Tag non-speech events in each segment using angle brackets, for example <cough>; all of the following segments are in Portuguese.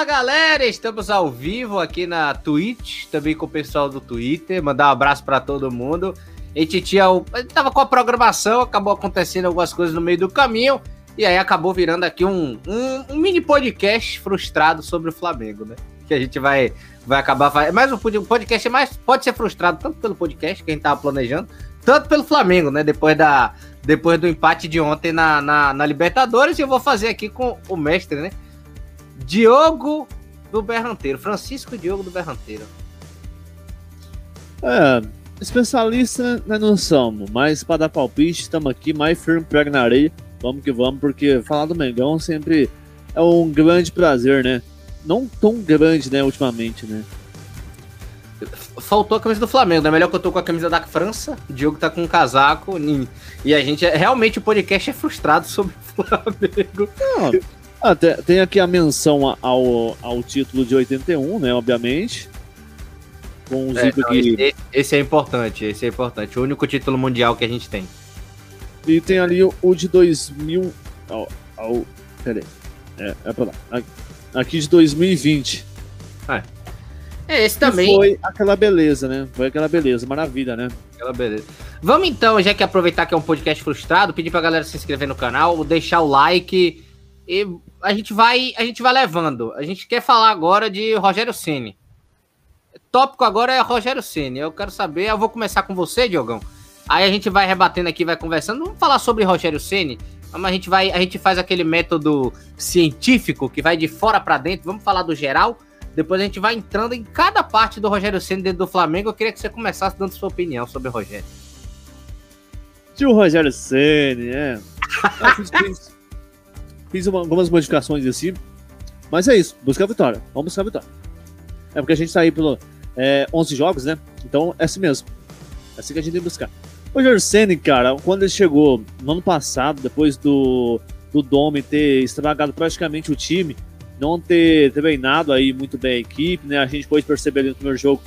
Fala galera, estamos ao vivo aqui na Twitch, também com o pessoal do Twitter. Mandar um abraço para todo mundo. A gente tinha a gente tava com a programação, acabou acontecendo algumas coisas no meio do caminho e aí acabou virando aqui um, um, um mini podcast frustrado sobre o Flamengo, né? Que a gente vai vai acabar fazendo. Mas o podcast é mais pode ser frustrado tanto pelo podcast que a gente tava planejando, tanto pelo Flamengo, né? Depois da depois do empate de ontem na, na, na Libertadores, e eu vou fazer aqui com o mestre, né? Diogo do Berranteiro, Francisco Diogo do Berranteiro. É, especialista né, não somos, mas para dar palpite, estamos aqui mais firme prego na areia. Vamos que vamos, porque falar do Mengão sempre é um grande prazer, né? Não tão grande, né, ultimamente, né? Faltou a camisa do Flamengo, né? Melhor que eu tô com a camisa da França, o Diogo tá com um casaco, e a gente, é, realmente o podcast é frustrado sobre o Flamengo. Não, ah, tem, tem, aqui a menção ao, ao título de 81, né? Obviamente. Com é, não, esse, esse, é importante, esse é importante. O único título mundial que a gente tem. E tem ali o, o de 2000. Ao, ao, peraí. É, é pra lá. Aqui de 2020. É. É, esse também. E foi aquela beleza, né? Foi aquela beleza, maravilha, né? Aquela beleza. Vamos então, já que aproveitar que é um podcast frustrado, pedir pra galera se inscrever no canal, deixar o like e a gente vai, a gente vai levando. A gente quer falar agora de Rogério Ceni. Tópico agora é Rogério Ceni. Eu quero saber, eu vou começar com você, Diogão. Aí a gente vai rebatendo aqui, vai conversando. Vamos falar sobre Rogério Ceni. Mas a gente vai, a gente faz aquele método científico que vai de fora para dentro. Vamos falar do geral. Depois a gente vai entrando em cada parte do Rogério Ceni dentro do Flamengo. Eu queria que você começasse dando sua opinião sobre o Rogério. Tio Rogério Ceni, é. <laughs> Fiz uma, algumas modificações assim. Mas é isso, buscar a vitória. Vamos buscar a vitória. É porque a gente tá aí pelo é, 11 jogos, né? Então é assim mesmo. É assim que a gente tem que buscar. O Jersene, cara, quando ele chegou no ano passado, depois do, do Dome ter estragado praticamente o time, não ter treinado aí muito bem a equipe, né? A gente pôde perceber ali no primeiro jogo.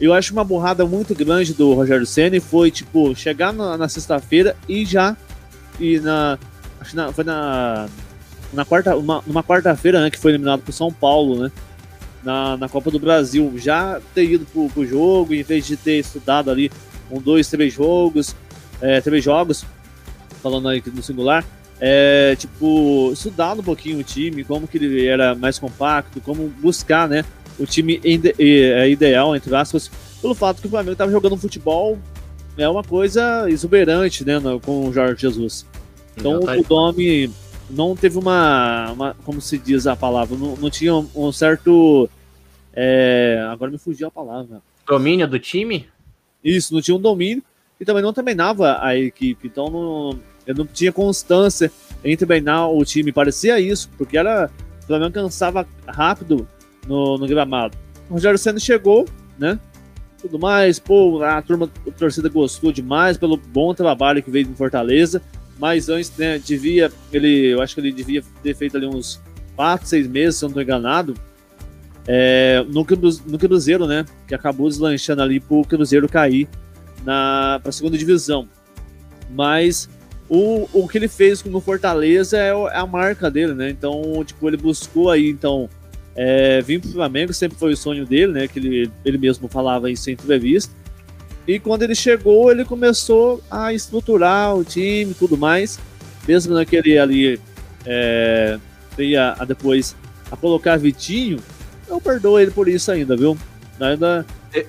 Eu acho uma borrada muito grande do Rogério Senna foi, tipo, chegar na, na sexta-feira e já. E na. Acho que na, foi na na quarta, uma, numa quarta-feira, né, que foi eliminado por São Paulo, né, na, na Copa do Brasil, já ter ido pro, pro jogo, em vez de ter estudado ali um, dois, três jogos, é, três jogos, falando aí no singular, é, tipo, estudado um pouquinho o time, como que ele era mais compacto, como buscar, né, o time ide é, ideal, entre aspas, pelo fato que o Flamengo estava jogando um futebol é uma coisa exuberante, né, com o Jorge Jesus. Então o Domi não teve uma, uma, como se diz a palavra, não, não tinha um, um certo, é, agora me fugiu a palavra. Domínio do time? Isso, não tinha um domínio e também não treinava a equipe, então não, eu não tinha constância em treinar o time, parecia isso, porque era, o Flamengo cansava rápido no, no gramado. O Rogério Senna chegou, né, tudo mais, pô, a turma, a torcida gostou demais pelo bom trabalho que veio em Fortaleza, mas antes, né, devia, ele, eu acho que ele devia ter feito ali uns 4, 6 meses, se eu não estou enganado, é, no, no Cruzeiro, né, que acabou deslanchando ali para o Cruzeiro cair para a segunda divisão. Mas o, o que ele fez no Fortaleza é, é a marca dele, né? Então, tipo, ele buscou aí, então, é, vir para o Flamengo, sempre foi o sonho dele, né? Que ele, ele mesmo falava isso em entrevista. E quando ele chegou, ele começou a estruturar o time e tudo mais. Mesmo naquele ali, é, ia a depois a colocar Vitinho, eu perdoo ele por isso ainda, viu? Ainda.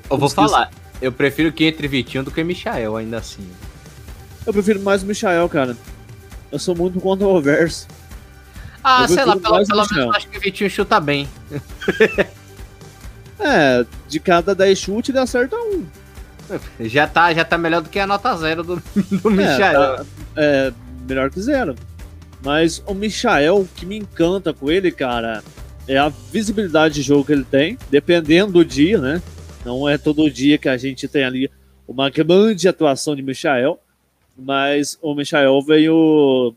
Eu vou falar, eu prefiro que entre Vitinho do que Michael, ainda assim. Eu prefiro mais o Michael, cara. Eu sou muito controverso. Ah, sei lá, pelo, pelo menos acho que o Vitinho chuta bem. <laughs> é, de cada 10 chutes ele acerta um. Já tá, já tá melhor do que a nota zero do, <laughs> do é, Michael. Tá, é, melhor que zero. Mas o Michael, o que me encanta com ele, cara, é a visibilidade de jogo que ele tem, dependendo do dia, né? Não é todo dia que a gente tem ali uma grande atuação de Michael, mas o Michael veio.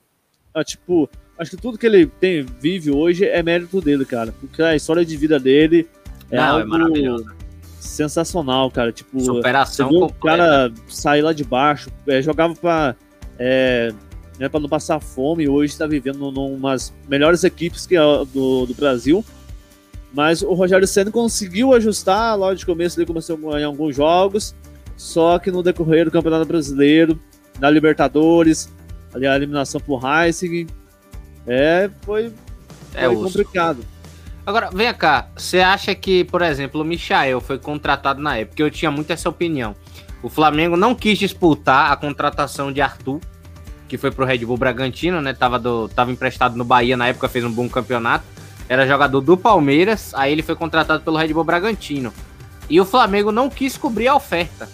Ah, tipo, acho que tudo que ele tem, vive hoje é mérito dele, cara. Porque a história de vida dele é, Não, é algo, é maravilhosa sensacional, cara. Tipo, superação o cara sair lá de baixo, é, jogava pra, é, né, pra não passar fome, hoje tá vivendo numas melhores equipes que a, do, do Brasil. Mas o Rogério Senna conseguiu ajustar, logo de começo ele começou a ganhar alguns jogos, só que no decorrer do Campeonato Brasileiro, na Libertadores, ali a eliminação pro Heissing, é, foi, É foi osso. Agora, vem cá, você acha que, por exemplo, o Michael foi contratado na época? Eu tinha muito essa opinião. O Flamengo não quis disputar a contratação de Arthur, que foi pro Red Bull Bragantino, né? Tava, do, tava emprestado no Bahia na época, fez um bom campeonato. Era jogador do Palmeiras, aí ele foi contratado pelo Red Bull Bragantino. E o Flamengo não quis cobrir a oferta.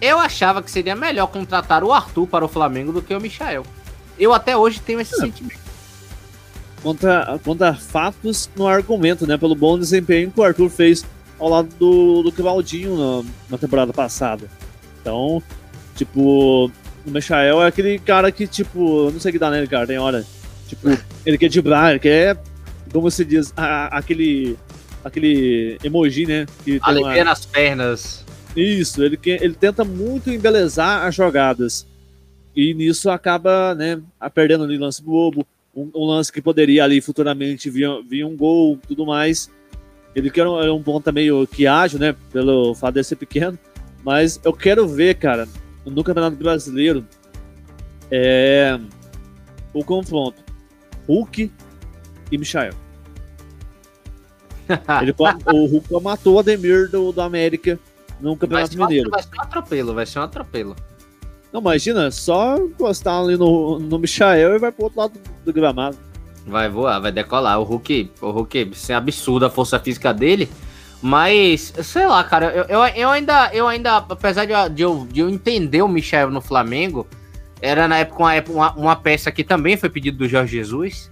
Eu achava que seria melhor contratar o Arthur para o Flamengo do que o Michael. Eu até hoje tenho esse sentimento. Contra, contra fatos no argumento, né? Pelo bom desempenho que o Arthur fez ao lado do, do Claudinho na, na temporada passada. Então, tipo, o Michael é aquele cara que, tipo, não sei o que dá nele, cara, tem hora. Tipo, <laughs> ele quer driblar, ele quer, como se diz, a- a- aquele, aquele emoji, né? Que tem uma- nas pernas. Isso, ele, ele tenta muito embelezar as jogadas. E nisso acaba, né, perdendo ali lance bobo, um, um lance que poderia ali futuramente vir, vir um gol tudo mais. Ele quer um, é um ponta meio que ágil, né, pelo fato de ser pequeno. Mas eu quero ver, cara, no Campeonato Brasileiro, é, o confronto Hulk e Michael. <laughs> Ele, o Hulk matou o Ademir do, do América no Vai Campeonato um, Mineiro. vai ser um atropelo, vai ser um atropelo. Não, imagina, só encostar ali no, no Michael e vai pro outro lado do gramado. Vai voar, vai decolar. O Hulk, o Hulk, isso é absurdo a força física dele. Mas, sei lá, cara, eu, eu, eu ainda, eu ainda, apesar de, eu- de, eu, de eu entender o Michel no Flamengo, era na época uma, uma, uma peça que também foi pedido do Jorge Jesus,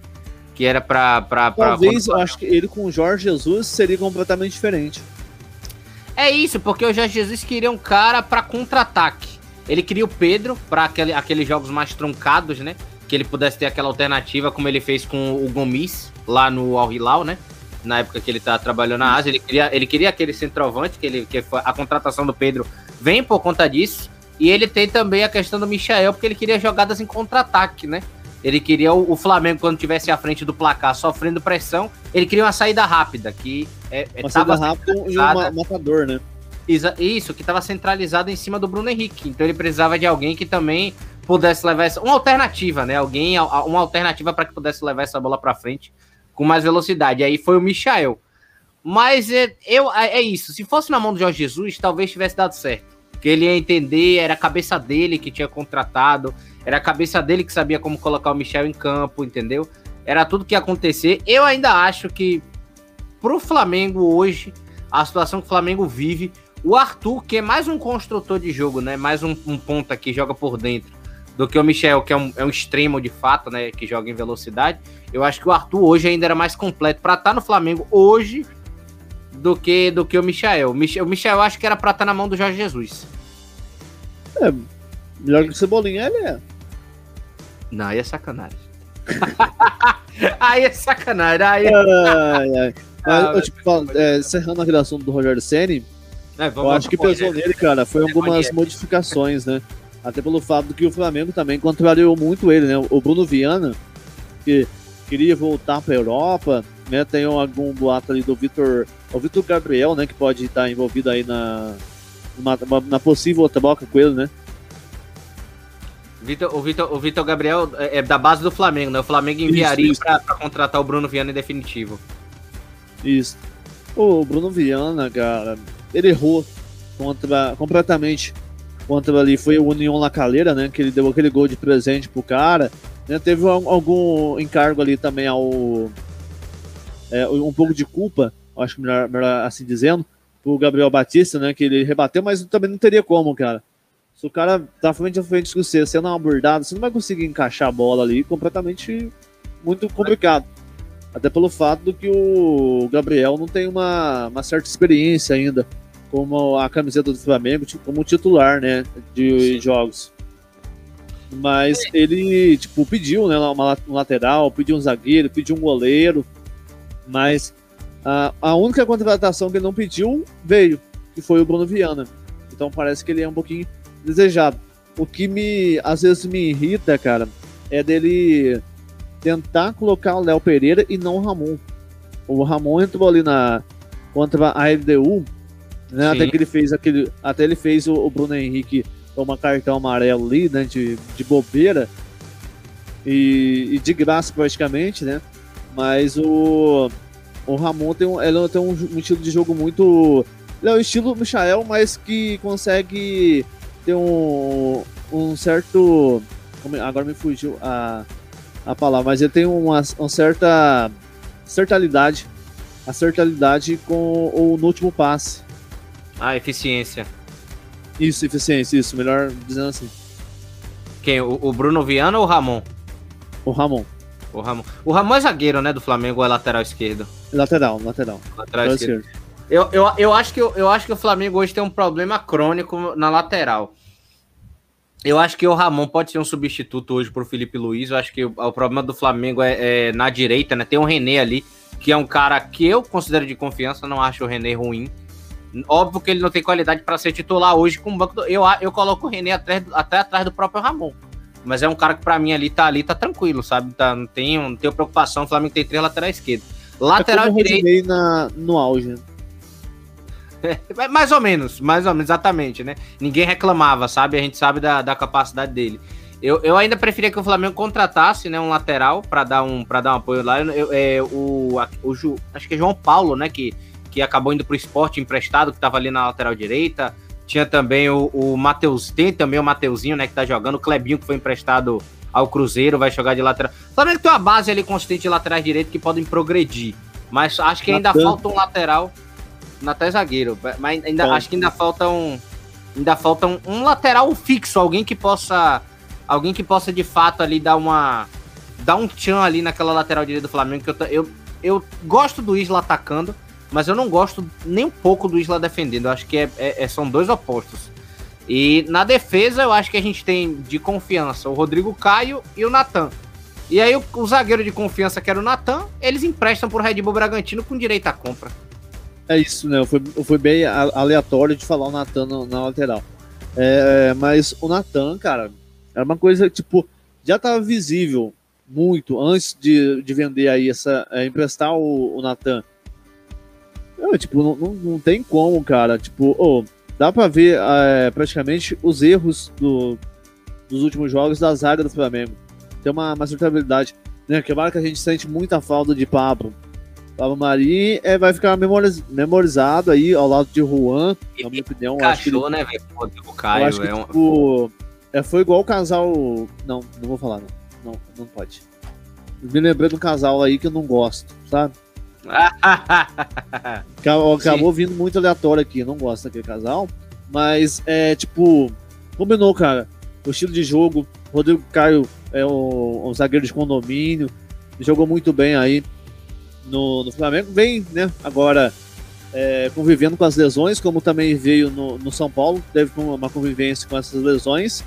que era pra. pra, pra Talvez, eu acho que ele com o Jorge Jesus seria completamente diferente. É isso, porque o Jorge Jesus queria um cara pra contra-ataque. Ele queria o Pedro pra aquele, aqueles jogos mais truncados, né? Que ele pudesse ter aquela alternativa, como ele fez com o Gomis lá no Al Hilal, né? Na época que ele tá trabalhando na Ásia, ele queria, ele queria aquele centroavante, que, ele, que foi, a contratação do Pedro vem por conta disso. E ele tem também a questão do Michael, porque ele queria jogadas em contra-ataque, né? Ele queria o, Flamengo, quando tivesse à frente do placar, sofrendo pressão, ele queria uma saída rápida, que é, é, Uma saída rápida e um matador, né? Isso, que estava centralizado em cima do Bruno Henrique. Então ele precisava de alguém que também pudesse levar essa. Uma alternativa, né? Alguém, uma alternativa para que pudesse levar essa bola para frente com mais velocidade. Aí foi o Michael. Mas é, eu, é é isso. Se fosse na mão do Jorge Jesus, talvez tivesse dado certo. Porque ele ia entender, era a cabeça dele que tinha contratado, era a cabeça dele que sabia como colocar o Michel em campo, entendeu? Era tudo que ia acontecer. Eu ainda acho que pro Flamengo hoje, a situação que o Flamengo vive, o Arthur, que é mais um construtor de jogo, né? Mais um, um ponta que joga por dentro, do que o Michel, que é um, é um extremo de fato, né? Que joga em velocidade. Eu acho que o Arthur hoje ainda era mais completo para estar no Flamengo hoje do que do que o Michel. O Michel, o Michel eu acho que era pra estar na mão do Jorge Jesus. Melhor que o Cebolinha, ele é. Não, aí é sacanagem. <laughs> aí é sacanagem. Aí é... Ai, ai. Mas, Ah, eu, tipo, é, encerrando aquele assunto do Rogério Ceni, É, eu acho que pesou nele, cara, foi algumas modificações, né? Até pelo fato que o Flamengo também contrariou muito ele, né? O Bruno Viana, que queria voltar pra Europa, né? Tem algum boato ali do Vitor. O Vitor Gabriel, né? Que pode estar envolvido aí na, numa- na possível troca com ele, né? Vitor- o, Vitor, o Vitor Gabriel é é da base do Flamengo, né? O Flamengo enviaria pra contratar o Bruno Viana em definitivo. Isso. O Bruno Viana, cara, ele errou contra, completamente contra ali. Foi o União La Calera, né? Que ele deu aquele gol de presente pro cara. né, Teve al- algum encargo ali também ao. é, um pouco de culpa, acho que melhor, melhor assim dizendo, pro Gabriel Batista, né? Que ele rebateu, mas também não teria como, cara. Se o cara tá frente a frente com você, não abordado, você não vai conseguir encaixar a bola ali completamente muito complicado. Até pelo fato do que o Gabriel não tem uma, uma certa experiência ainda como a camiseta do Flamengo, tipo, como titular, né, de Sim. jogos. Mas ele, tipo, pediu, né, uma, um lateral, pediu um zagueiro, pediu um goleiro, mas a, a única contratação que ele não pediu veio, que foi o Bruno Viana. Então parece que ele é um pouquinho desejado. O que me, às vezes me irrita, cara, é dele tentar colocar o Léo Pereira e não o Ramon. o Ramon entrou ali na contra a LDU, né? Até que ele fez aquele. Até ele fez o, o Bruno Henrique tomar cartão amarelo ali, né? De, de bobeira. E, e, de graça praticamente, né? Mas o, o Ramon tem um, ele tem um, um estilo de jogo muito. Ele é o estilo Michael, mas que consegue ter um, um certo. É, agora me fugiu a, a palavra, mas ele tem uma, uma certa certalidade, acertalidade com o no último passe. Ah, eficiência. Isso, eficiência, isso, melhor dizendo assim. Quem? O, o Bruno Viana ou o Ramon? O Ramon. O Ramon. O Ramon é zagueiro, né, do Flamengo, ou é lateral esquerdo? Lateral, lateral. Lateral, esquerdo. esquerdo. Eu, eu, eu, acho que, eu acho que o Flamengo hoje tem um problema crônico na lateral. Eu acho que o Ramon pode ser um substituto hoje pro Felipe Luiz. Eu acho que o, o problema do Flamengo é, é, na direita, né? Tem o René ali, que é um cara que eu considero de confiança, não acho o René ruim. Óbvio que ele não tem qualidade para ser titular hoje com o banco. Do... Eu, eu coloco o René até, até atrás do próprio Ramon. Mas é um cara que para mim ali tá ali, tá tranquilo, sabe? Tá, não, tenho, não tenho preocupação. O Flamengo tem três laterais esquerdos. Lateral é direito. Na, no auge. É, mais ou menos, mais ou menos, exatamente, né? Ninguém reclamava, sabe? A gente sabe da, da capacidade dele. Eu, eu ainda preferia que o Flamengo contratasse né, um lateral para dar um dar um apoio lá. Eu, é, o, o Ju, acho que é João Paulo, né? Que, que acabou indo pro esporte emprestado, que tava ali na lateral direita. Tinha também o, o Matheus, tem também o Mateuzinho, né? Que tá jogando, o Clebinho, que foi emprestado ao Cruzeiro, vai jogar de lateral. O Flamengo tem uma base ali consistente de laterais direitos que podem progredir. Mas acho que ainda Natan. falta um lateral até zagueiro. Mas ainda, acho que ainda falta um. Ainda falta um, um, lateral fixo, alguém que possa. Alguém que possa de fato ali dar uma. Dar um tchan ali naquela lateral direita do Flamengo. Que eu, eu, eu gosto do Isla atacando, mas eu não gosto nem um pouco do Isla defendendo. Eu acho que é, é, é, são dois opostos. E na defesa, eu acho que a gente tem de confiança o Rodrigo Caio e o Natan. E aí, o, o zagueiro de confiança, que era o Natan, eles emprestam pro Red Bull Bragantino com direito à compra. É isso, né? Foi, bem aleatório de falar o Natan na lateral. É, mas o Natan, cara, era uma coisa tipo, já tava visível muito antes de, de vender aí essa. É, emprestar o, o Natan. É, tipo, não, não, não, tem como, cara. Tipo, oh, dá pra ver é, praticamente os erros do, dos últimos jogos da zaga do Flamengo. Tem uma, uma certabilidade. Né? Que é que a gente sente muita falta de Pablo. Pablo Mari é, vai ficar memoriz, memorizado aí ao lado de Juan, na minha opinião. Encaixou, né, velho? O Caio acho que, é um... tipo, é, foi igual o casal. Não, não vou falar, não. Não, não pode. Me lembrei de um casal aí que eu não gosto, sabe? Acabou, <laughs> acabou vindo muito aleatório aqui, não gosto daquele casal. Mas é tipo, combinou, cara. O estilo de jogo, Rodrigo Caio é um, um zagueiro de condomínio, jogou muito bem aí no, no Flamengo, vem né, agora é, convivendo com as lesões, como também veio no, no São Paulo, teve uma convivência com essas lesões.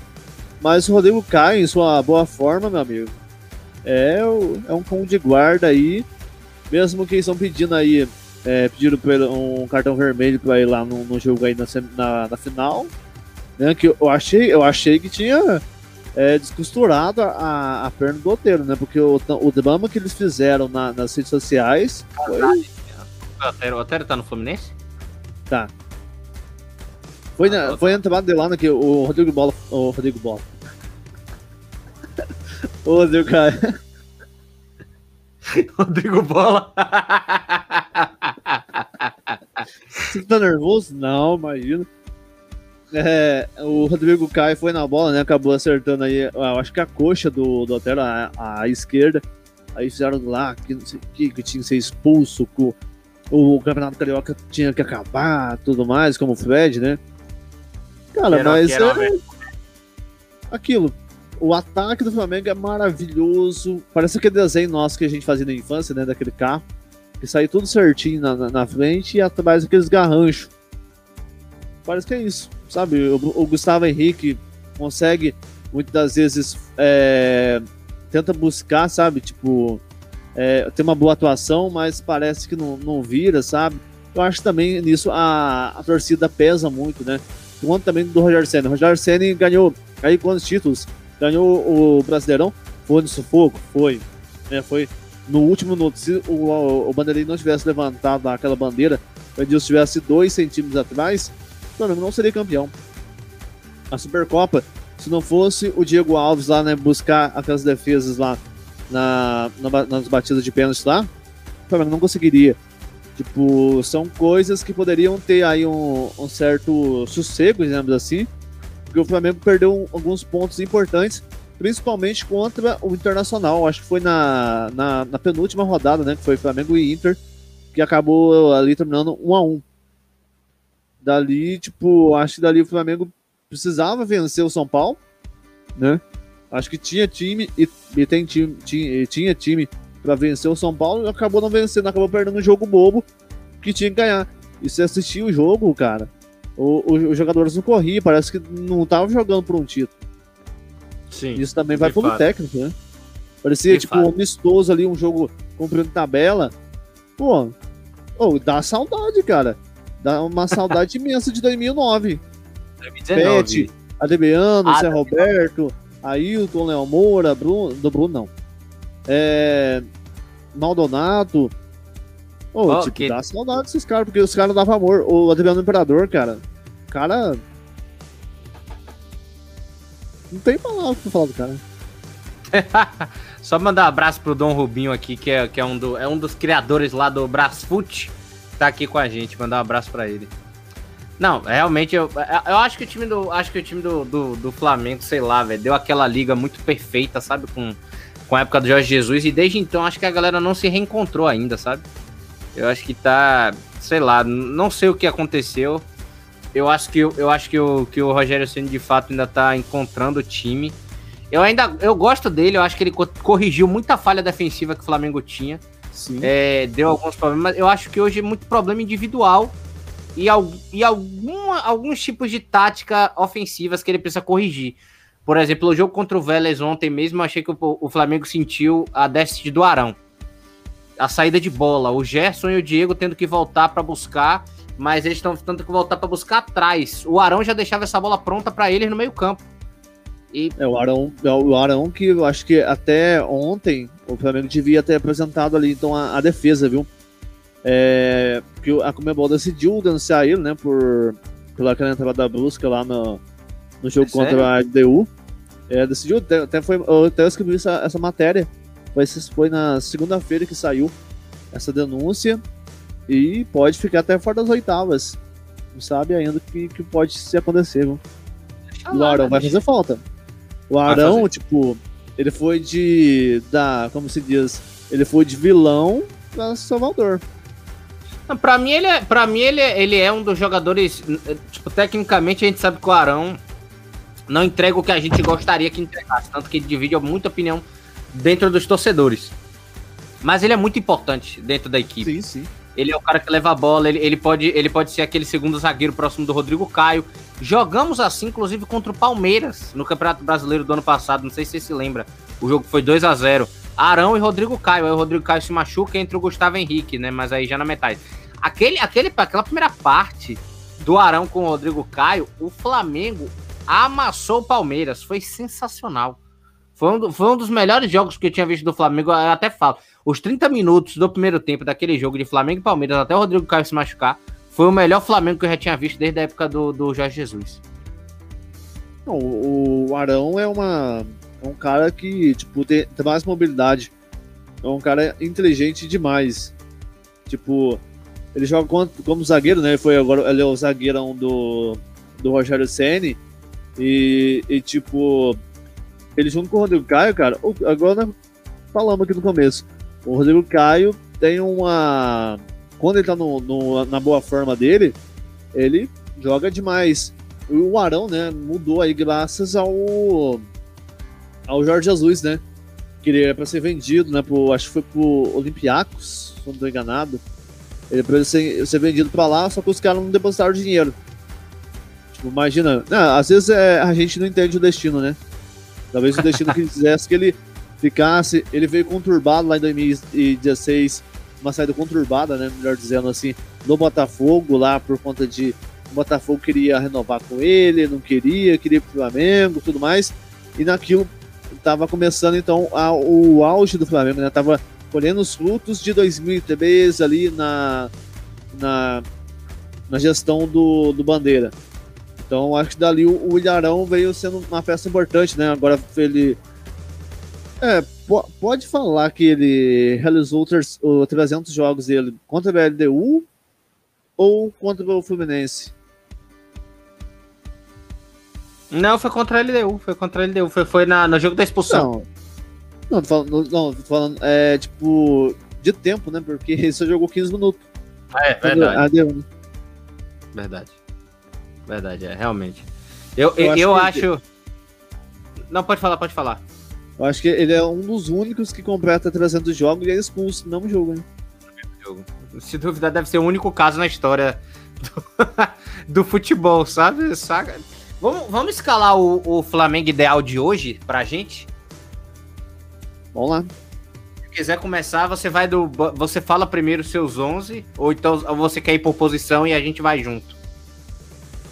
Mas o Rodrigo Caio, em sua boa forma, meu amigo, é, é um cão de guarda aí, mesmo que estão pedindo aí, é, pediram um cartão vermelho para ir lá no, no jogo aí na, na, na final, né, que eu achei, eu achei que tinha é, descosturado a, a perna do Oteiro, né? Porque o, o drama que eles fizeram na, nas redes sociais foi... O Otero tá no Fluminense? Tá. Foi, na, ah, foi a entrada de lá né, que o Rodrigo Bola. O Rodrigo Bola. <laughs> o Rodrigo Caio. <laughs> Rodrigo Bola. Você tá nervoso? Não, imagina. É, o Rodrigo Caio foi na bola, né? Acabou acertando aí, eu acho que a coxa do, do Otero, a, a esquerda. Aí fizeram lá que, que, que tinha que ser expulso, que o, o Campeonato Carioca tinha que acabar, tudo mais, como o Fred, né? Cara, mas é, aquilo. O ataque do Flamengo é maravilhoso. Parece aquele desenho nosso que a gente fazia na infância, né? Daquele carro. Que sai tudo certinho na, na, na frente e atrás aqueles garranchos. Parece que é isso sabe? O, o Gustavo Henrique consegue muitas das vezes é, tenta buscar, sabe? Tipo, é, ter uma boa atuação, mas parece que não, não vira, sabe? Eu acho também nisso a, a torcida pesa muito, né? Quanto também do Roger Senna. O Roger Senna ganhou aí quantos títulos? Ganhou o Brasileirão? Foi no sufoco? Foi. É, foi no último minuto, se o, o, o bandeirinho não tivesse levantado aquela bandeira, o Edilson estivesse dois centímetros atrás, o Flamengo não seria campeão. A Supercopa, se não fosse o Diego Alves lá, né, buscar aquelas defesas lá na, na nas batidas de pênalti lá, o Flamengo não conseguiria. Tipo, são coisas que poderiam ter aí um, um certo sossego, digamos assim, porque o Flamengo perdeu alguns pontos importantes, principalmente contra o Internacional. Acho que foi na, na, na, penúltima rodada, né? Que foi Flamengo e Inter, que acabou ali terminando 1 a 1 Dali, tipo, acho que dali o Flamengo precisava vencer o São Paulo, né? Acho que tinha time e, e tem time, tinha, tinha time para vencer o São Paulo e acabou não vencendo, acabou perdendo um jogo bobo que tinha que ganhar. E se assistir o jogo, cara, o, o, os jogadores não corriam, parece que não estavam jogando por um título. Sim. Isso também vai pelo técnico, né? Parecia, de tipo, fato. amistoso ali, um jogo cumprindo tabela. Pô, oh, dá saudade, cara. Dá uma saudade <laughs> imensa de 2009. 2019. Pet, Adebiano, ah, Zé Roberto, Ailton, Léo Moura, Bruno, do Bruno não. É, Maldonato. Oh, oh, tipo, que... dá saudade desses caras, porque os caras davam amor. O Adriano Imperador, cara. Cara. Não tem palavra pra falar do cara. <laughs> Só mandar um abraço pro Dom Rubinho aqui, que é, que é, um, do, é um dos criadores lá do Brasfoot. Tá aqui com a gente. Mandar um abraço pra ele. Não, realmente eu, eu acho que o time do acho que o time do, do, do Flamengo, sei lá, velho, deu aquela liga muito perfeita, sabe, com, com a época do Jorge Jesus e desde então acho que a galera não se reencontrou ainda, sabe? Eu acho que tá, sei lá, não sei o que aconteceu. Eu acho que eu acho que o que o Rogério Ceni de fato ainda tá encontrando o time. Eu ainda eu gosto dele, eu acho que ele corrigiu muita falha defensiva que o Flamengo tinha. Sim. É, deu alguns problemas, eu acho que hoje é muito problema individual e, e alguma, alguns tipos de tática ofensivas que ele precisa corrigir. Por exemplo, o jogo contra o Vélez ontem mesmo, achei que o, o Flamengo sentiu a déficit do Arão. A saída de bola, o Gerson e o Diego tendo que voltar para buscar, mas eles estão tendo que voltar para buscar atrás. O Arão já deixava essa bola pronta para eles no meio-campo. E... É o Arão, é o Arão que eu acho que até ontem o Flamengo devia ter apresentado ali então a, a defesa, viu? É, que a Comebol decidiu denunciar ele, né, por pela aquela entrada brusca lá no, no jogo é contra sério? a DU. É, decidiu, até, até foi, eu até escrevi essa, essa matéria, foi, foi na segunda-feira que saiu essa denúncia e pode ficar até fora das oitavas. Não sabe ainda o que, que pode se acontecer, viu? o Arão vai fazer falta. O Arão, tipo, ele foi de. da. como se diz? Ele foi de vilão pra Salvador. Para mim, ele é, pra mim ele, é, ele é um dos jogadores. Tipo, tecnicamente a gente sabe que o Arão não entrega o que a gente gostaria que entregasse. Tanto que ele divide muita opinião dentro dos torcedores. Mas ele é muito importante dentro da equipe. Sim, sim. Ele é o cara que leva a bola, ele, ele, pode, ele pode ser aquele segundo zagueiro próximo do Rodrigo Caio. Jogamos assim, inclusive, contra o Palmeiras no Campeonato Brasileiro do ano passado. Não sei se você se lembra. O jogo foi 2 a 0 Arão e Rodrigo Caio. Aí o Rodrigo Caio se machuca entre o Gustavo Henrique, né? Mas aí já na metade. Aquele, aquele, aquela primeira parte do Arão com o Rodrigo Caio, o Flamengo amassou o Palmeiras. Foi sensacional. Foi um, foi um dos melhores jogos que eu tinha visto do Flamengo. Eu até falo. Os 30 minutos do primeiro tempo daquele jogo de Flamengo e Palmeiras, até o Rodrigo Caio se machucar, foi o melhor Flamengo que eu já tinha visto desde a época do, do Jorge Jesus. Não, o Arão é uma é um cara que, tipo, tem, mais mobilidade. É um cara inteligente demais. Tipo, ele joga como, como zagueiro, né? Ele foi agora, ele é o zagueirão do, do Rogério Ceni e, e, tipo, ele junto com o Rodrigo Caio, cara, agora falamos aqui no começo. O Rodrigo Caio tem uma. Quando ele tá no, no, na boa forma dele, ele joga demais. O Arão, né, mudou aí graças ao ao Jorge Jesus, né? Que ele era pra ser vendido, né? Pro, acho que foi pro Olympiacos, se não estou enganado. Ele pra ser, ser vendido pra lá, só que os caras não depositaram dinheiro. Tipo, imagina. Não, às vezes é, a gente não entende o destino, né? Talvez o destino que quisesse que ele ficasse. Ele veio conturbado lá em 2016, uma saída conturbada, né? Melhor dizendo assim, no Botafogo, lá por conta de. O Botafogo queria renovar com ele, não queria, queria pro Flamengo tudo mais. E naquilo estava começando então a, o auge do Flamengo, né? Tava colhendo os frutos de 2013 ali na, na, na gestão do, do Bandeira. Então acho que dali o, o Ilharão veio sendo uma festa importante, né? Agora ele. É, pode falar que ele realizou os 300 jogos dele contra a LDU ou contra o Fluminense? Não, foi contra a LDU. Foi contra a LDU. Foi, foi na, no jogo da expulsão. Não, não, tô falando, não, tô falando é, tipo, de tempo, né? Porque <laughs> ele só jogou 15 minutos. Ah, é, verdade. LDU, né? Verdade. Verdade, é, realmente. Eu, eu, eu acho. Eu acho... Não, pode falar, pode falar. Eu acho que ele é um dos únicos que completa 300 jogos e é expulso no mesmo jogo, né? Se duvidar, deve ser o único caso na história do, <laughs> do futebol, sabe? Saca? Vamos, vamos escalar o, o Flamengo ideal de hoje pra gente? Vamos lá. Se quiser começar, você vai do. Você fala primeiro seus 11, ou então você quer ir por posição e a gente vai junto.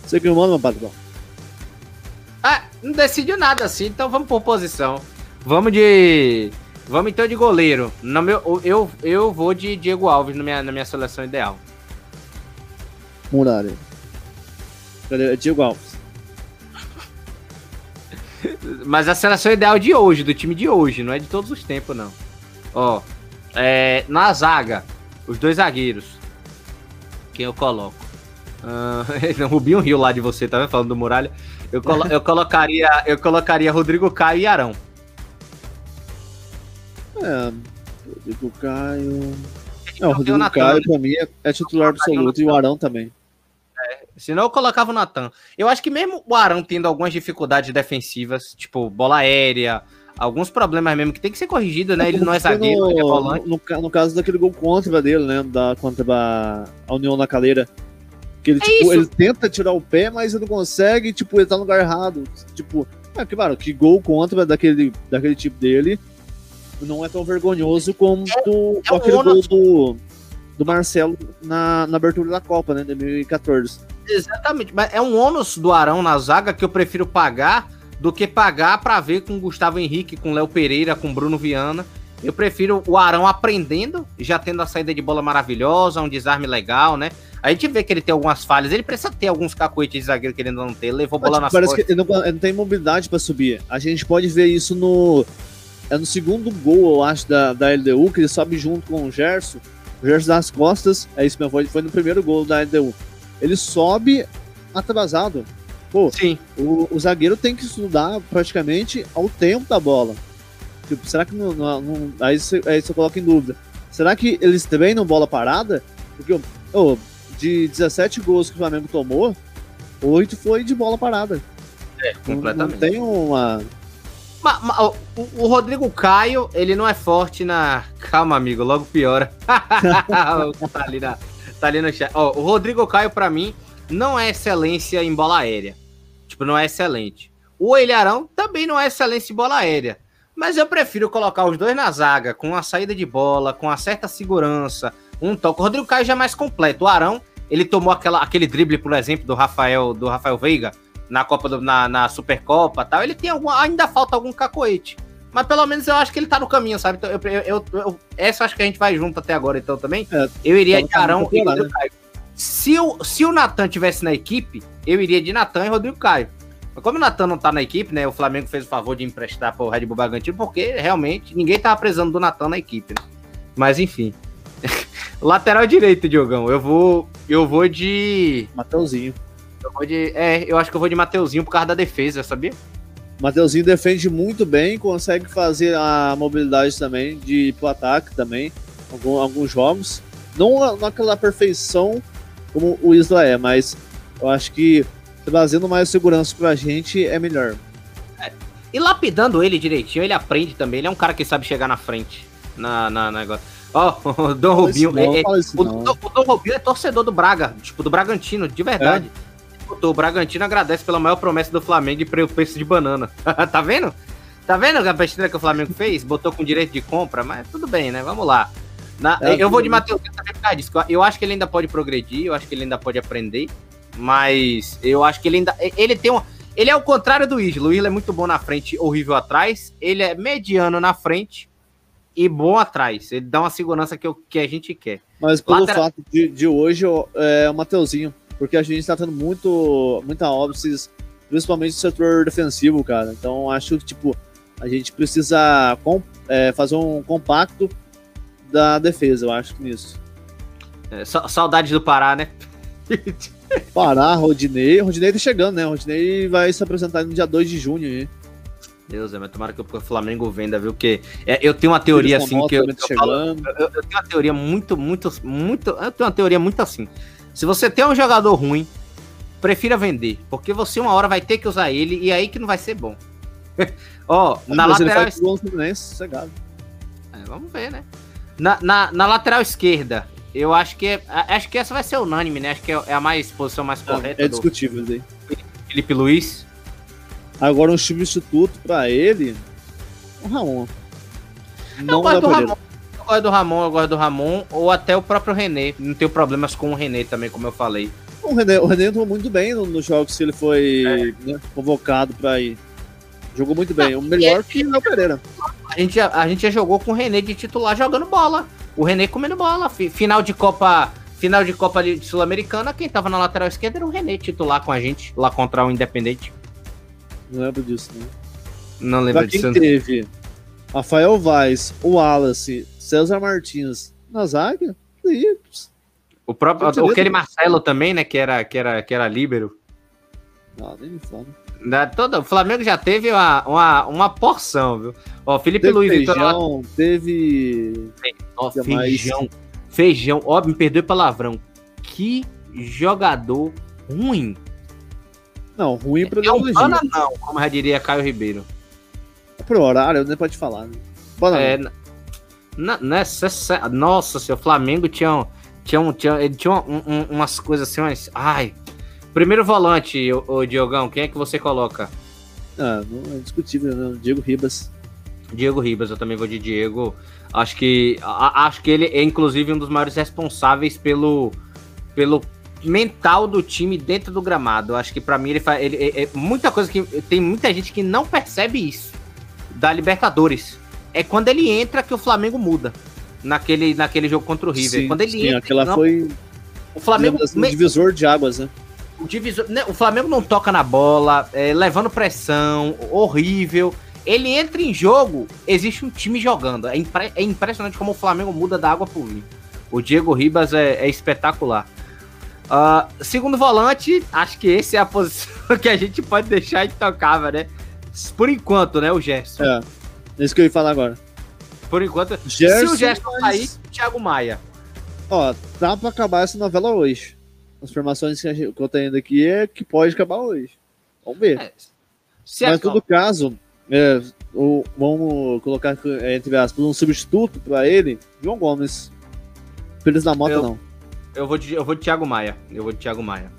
Você que manda, meu patrão. Ah, não decidiu nada assim, então vamos por posição. Vamos de. Vamos então de goleiro. No meu, eu, eu vou de Diego Alves na minha, na minha seleção ideal. Muralha. É Diego Alves. <laughs> Mas a seleção ideal de hoje, do time de hoje, não é de todos os tempos, não. Ó, é, na zaga, os dois zagueiros. Quem eu coloco? Uh, <laughs> o Rubinho riu lá de você, tá vendo? Falando do Muralha. Eu, colo eu, colocaria, eu colocaria Rodrigo Caio e Arão. É, Rodrigo Caio. É, o Rodrigo Caio, pra mim, é, é titular absoluto e o Arão também. É, senão eu colocava o Natan. Eu acho que mesmo o Arão tendo algumas dificuldades defensivas, tipo bola aérea, alguns problemas mesmo que tem que ser corrigido, né? Ele não é zagueiro, no, ele é volante. No, no, caso daquele gol contra dele, né? Da, contra a União na Caleira. Que ele, é tipo, ele tenta tirar o pé, mas ele não consegue, tipo, ele tá no lugar errado. Tipo, é claro, que gol contra daquele, daquele tipo dele não é tão vergonhoso como é, do, é aquele gol do, do Marcelo na, na abertura da Copa, né, 2014. Exatamente, mas é um ônus do Arão na zaga que eu prefiro pagar do que pagar para ver com Gustavo Henrique, com Léo Pereira, com Bruno Viana. Eu prefiro o Arão aprendendo, já tendo a saída de bola maravilhosa, um desarme legal, né? A gente vê que ele tem algumas falhas, ele precisa ter alguns cacoetes de zagueiro que ele ainda não tem, levou bola nas Parece costas. que ele não, ele não tem mobilidade para subir. A gente pode ver isso no é no segundo gol, eu acho, da, da LDU, que ele sobe junto com o Gerson. O Gerson das costas, é isso mesmo, foi, foi no primeiro gol da LDU. Ele sobe atrasado. Pô, Sim. O, o zagueiro tem que estudar praticamente ao tempo da bola. Tipo, será que não. não, não aí, você, aí você coloca em dúvida. Será que eles treinam bola parada? Porque, oh, de 17 gols que o Flamengo tomou, 8 foi de bola parada. É, completamente. Não, não tem uma Ma, ma, o, o, Rodrigo Caio, ele não é forte na. Calma, amigo, logo piora. <laughs> tá, ali na, tá ali no chat. Ó, o Rodrigo Caio, para mim, não é excelência em bola aérea. Tipo, não é excelente. O Ilharão também não é excelência em bola aérea. Mas eu prefiro colocar os dois na zaga, com a saída de bola, com a certa segurança, um toque. O Rodrigo Caio já é mais completo. O Arão, ele tomou aquela, aquele drible, por exemplo, do Rafael, do Rafael Veiga na Copa do, na, na Supercopa tal, ele tem algum, ainda falta algum cacoete. Mas pelo menos eu acho que ele tá no caminho, sabe? Então, eu, eu, eu, essa acho que a gente vai junto até agora, então também. É, eu iria de Arão e Rodrigo Caio. Se o, se o Natan tivesse na equipe, eu iria de Natan e Rodrigo Caio. Mas como o Natan não tá na equipe, né? O Flamengo fez o favor de emprestar pro Red Bull Bragantino, porque realmente ninguém tava precisando do Natan na equipe, né? Mas enfim. <laughs> Lateral direito, Diogão. Eu vou. Eu vou de. Mateuzinho. Eu vou de, é, eu acho que eu vou de Mateuzinho por causa da defesa, sabia? Mateuzinho defende muito bem, consegue fazer a mobilidade também de ir pro ataque também, algum, alguns jogos. Não naquela perfeição como o Isla é, mas eu acho que trazendo mais segurança pra gente é melhor. É. E lapidando ele direitinho, ele aprende também. Ele é um cara que sabe chegar na frente. Na, na negócio. Ó, oh, o Dom Rubinho. Não, é, é, o, o, Dom Rubinho é torcedor do Braga, tipo, do Bragantino, de verdade. É o Bragantino agradece pela maior promessa do Flamengo e o preço de banana. <laughs> tá vendo? Tá vendo a besteira que o Flamengo fez? Botou com direito de compra, mas tudo bem, né? Vamos lá. Na, é, eu vou de Matheus causa disso. Eu acho que ele ainda pode progredir, eu acho que ele ainda pode aprender, mas eu acho que ele ainda. Ele tem um. Ele é o contrário do Isla. O Isla é muito bom na frente, horrível atrás. Ele é mediano na frente e bom atrás. Ele dá uma segurança que, eu, que a gente quer. Mas pelo fato de, de hoje, é o Mateuzinho. Porque a gente tá tendo muito, muita óbices, principalmente no setor defensivo, cara. Então acho que, tipo, a gente precisa com, é, fazer um compacto da defesa, eu acho, nisso. É, saudade do Pará, né? <laughs> Pará, Rodinei. Rodinei tá chegando, né? Rodinei vai se apresentar no dia 2 de junho aí. Deus, é, mas tomara que o Flamengo venda, viu? Porque é, eu tenho uma teoria assim que eu, eu, falo, eu, eu, tenho uma teoria muito, muito, muito. Eu tenho uma teoria muito assim. Se você tem um jogador ruim, prefira vender, porque você uma hora vai ter que usar ele e aí que não vai ser bom. <laughs> Ó, oh, na lateral. É, vamos ver, né? Na, na, na, lateral esquerda, eu acho que é, acho que essa vai ser unânime, né? Acho que é, é a mais posição mais correta. É, é discutível, do... Felipe Luiz. Agora um substituto para ele, o Ramon. Não eu gosto do Ramon. Eu gosto do Ramon, eu gosto do Ramon, ou até o próprio René. Não tenho problemas com o René também, como eu falei. O René, o René entrou muito bem nos no jogos que ele foi é. né, convocado para ir. Jogou muito bem. Não, o melhor que o Léo Pereira. A gente, já, a gente já jogou com o René de titular jogando bola. O René comendo bola. Final de Copa. Final de Copa Sul-Americana, quem tava na lateral esquerda era o René titular com a gente, lá contra o Independente. Não lembro disso, né? Não lembro pra disso. Quem teve Rafael Vaz, o Wallace, César Martins na zaga. O próprio, aquele Marcelo também, né, que era, que era, que era líbero. Não, nem me fala. Da, todo, o Flamengo já teve uma, uma, uma porção, viu? Ó, Felipe teve Luiz. Feijão, teve. Ó, feijão. Feijão. Ó, me perdoe palavrão. Que jogador ruim. Não, ruim pra é um pana, não, como já diria Caio Ribeiro. É pro horário, nem pode falar, né? É, na, nessa, nossa, seu Flamengo tinha, tinha, tinha, ele tinha um, um, umas coisas assim, mas, ai, Primeiro volante, o, o Diogão, quem é que você coloca? Ah, não é discutível, não. Diego Ribas. Diego Ribas, eu também vou de Diego. Acho que a, acho que ele é inclusive um dos maiores responsáveis pelo pelo mental do time dentro do gramado. Acho que para mim ele faz ele, é, é, muita coisa que tem muita gente que não percebe isso da Libertadores. É quando ele entra que o Flamengo muda naquele naquele jogo contra o River. Sim, quando ele sim, entra, aquela não, foi o Flamengo um divisor de águas, né? O, divisor, né, o Flamengo não toca na bola, é, levando pressão, horrível. Ele entra em jogo, existe um time jogando. É, impre, é impressionante como o Flamengo muda da água pro vinho. O Diego Ribas é, é espetacular. Uh, segundo volante, acho que esse é a posição <laughs> que a gente pode deixar intocável, né? Por enquanto, né, o Gerson. É, é isso que eu ia falar agora. Por enquanto, Gerson, se o Gerson mas... sair, Thiago Maia. Ó, tá pra acabar essa novela hoje. As informações que, eu tô tendo aqui é que pode acabar hoje. Vamos ver. É, Mas, em todo caso, é, o, vamos colocar entre aspas um substituto para ele, João Gomes. Feliz da moto, eu, não. Eu vou, de, eu vou de Thiago Maia. Eu vou de Thiago Maia.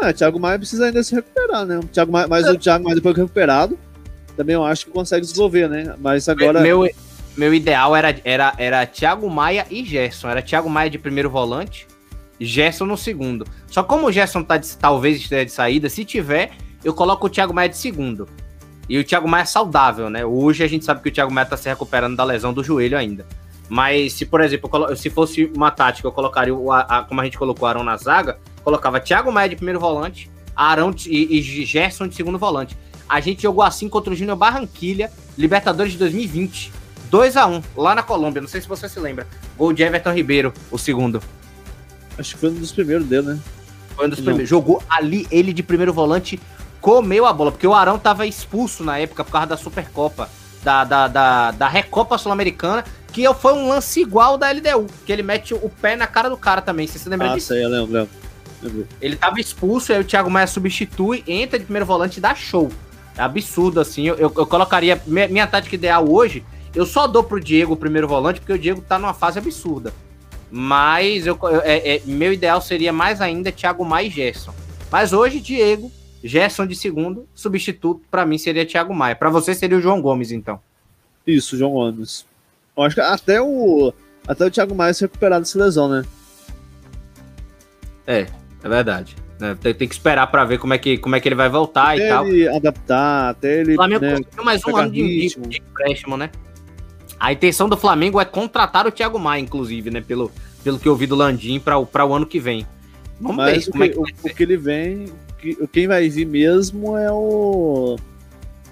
É, Thiago Maia precisa ainda se recuperar, né? Thiago Maia, mas é. o Thiago Maia, depois que recuperado, também eu acho que consegue desenvolver, né? Mas agora. Meu, meu ideal era, era, era Thiago Maia e Gerson. Era Thiago Maia de primeiro volante Gerson no segundo. Só como o Gerson tá de, talvez esteja de saída, se tiver, eu coloco o Thiago Maia de segundo. E o Thiago Maia é saudável, né? Hoje a gente sabe que o Thiago Maia tá se recuperando da lesão do joelho ainda. Mas se, por exemplo, se fosse uma tática, eu colocaria, o, a, como a gente colocou o Arão na zaga, colocava Thiago Maia de primeiro volante, Arão e, e Gerson de segundo volante. A gente jogou assim contra o Júnior Barranquilha, Libertadores de 2020. 2 a 1 lá na Colômbia. Não sei se você se lembra. Gol de Everton Ribeiro, o segundo. Acho que foi um dos primeiros dele, né? Foi um dos primeiros. Jogou ali, ele de primeiro volante, comeu a bola, porque o Arão tava expulso na época por causa da Supercopa, da, da, da, da Recopa Sul-Americana, que foi um lance igual da LDU, que ele mete o pé na cara do cara também. Você se lembra ah, disso? Sei, eu lembro, lembro. Ele tava expulso, aí o Thiago Maia substitui, entra de primeiro volante e dá show. É absurdo, assim. Eu, eu, eu colocaria. Minha, minha tática ideal hoje, eu só dou pro Diego o primeiro volante, porque o Diego tá numa fase absurda. Mas eu, é, é, meu ideal seria mais ainda Thiago Maia e Gerson. Mas hoje, Diego, Gerson de segundo, substituto para mim seria Thiago Maia. Para você seria o João Gomes, então. Isso, João Gomes. Eu acho que até o, até o Thiago Maia se recuperar dessa lesão, né? É, é verdade. É, tem, tem, que esperar para ver como é, que, como é que ele vai voltar até e tal. ele adaptar, até ele. O Flamengo né, mais um ano de, de, empréstimo, né? A intenção do Flamengo é contratar o Thiago Maia, inclusive, né? Pelo, pelo que eu vi do Landim para o ano que vem. Vamos Mas ver o que, é que o, o, que ele vem, quem vai vir mesmo é o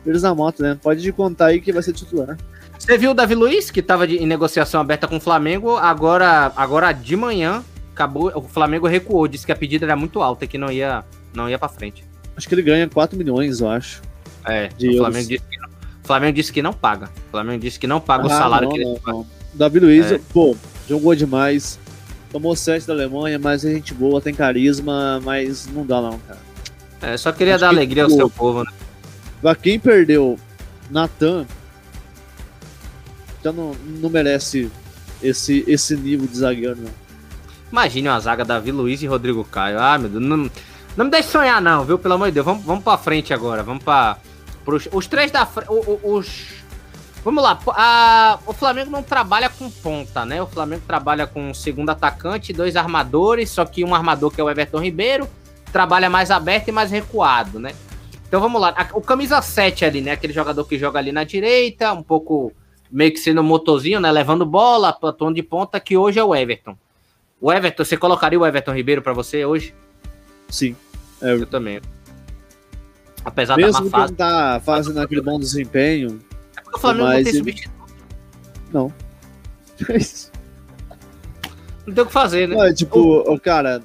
Pires da Moto, né? Pode contar aí que vai ser titular. Você viu o Davi Luiz, que estava em negociação aberta com o Flamengo, agora, agora de manhã, acabou, o Flamengo recuou, disse que a pedida era muito alta e que não ia, não ia para frente. Acho que ele ganha 4 milhões, eu acho. É, o Flamengo disse, que não, Flamengo disse que não paga. O Flamengo disse que não paga ah, o salário não, que ele não, não. Davi Luiz, é. pô, jogou demais. Tomou 7 da Alemanha, mas é gente boa, tem carisma, mas não dá não, cara. É, só queria Acho dar que, alegria ao seu povo, né? Pra quem perdeu Natan, já não, não merece esse, esse nível de zagueiro, não. Imagine uma zaga Davi Luiz e Rodrigo Caio. Ah, meu Deus, não, não me deixe sonhar, não, viu? Pelo amor de Deus. Vamos, vamos pra frente agora. Vamos pra. Pros, os três da frente. Os. Vamos lá. A, o Flamengo não trabalha com ponta, né? O Flamengo trabalha com um segundo atacante, dois armadores, só que um armador que é o Everton Ribeiro trabalha mais aberto e mais recuado, né? Então vamos lá. O camisa 7 ali, né? Aquele jogador que joga ali na direita, um pouco meio que sendo motorzinho, né? Levando bola, tom de ponta, que hoje é o Everton. O Everton, você colocaria o Everton Ribeiro para você hoje? Sim. É. Eu também. Apesar Mesmo da má fase. tá fazendo aquele bom desempenho. É porque o Flamengo não tem substituto. Não. <laughs> não tem o que fazer, né? Não, é, tipo, o... cara,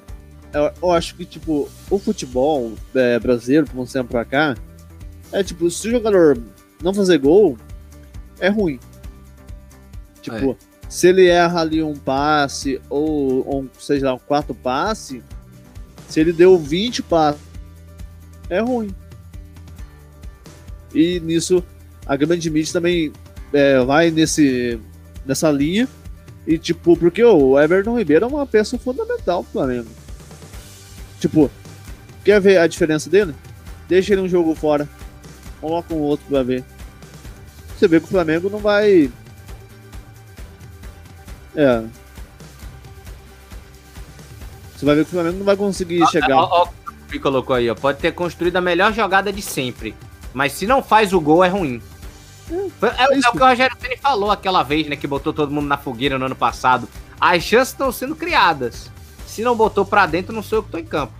eu, eu, acho que, tipo, o futebol é, brasileiro, por um tempo pra cá, é tipo, se o jogador não fazer gol, é ruim. Tipo, é. se ele erra ali um passe, ou, ou seja lá, um quarto passe, se ele deu 20 passes, é ruim. E nisso, a grande mídia também é, vai nesse, nessa linha. E, tipo, porque o Everton Ribeiro é uma peça fundamental pro Flamengo. Tipo, quer ver a diferença dele? Deixa ele um jogo fora. Coloca um outro pra ver. Você vê que o Flamengo não vai. É. Você vai ver que o Flamengo não vai conseguir ah, chegar. Ó, ó, ó, colocou aí, ó. Pode ter construído a melhor jogada de sempre. Mas se não faz o gol, é ruim. É, é, é, é o que o Rogério Ceni falou aquela vez, né? Que botou todo mundo na fogueira no ano passado. As chances estão sendo criadas. Se não botou pra dentro, não sou eu que tô em campo.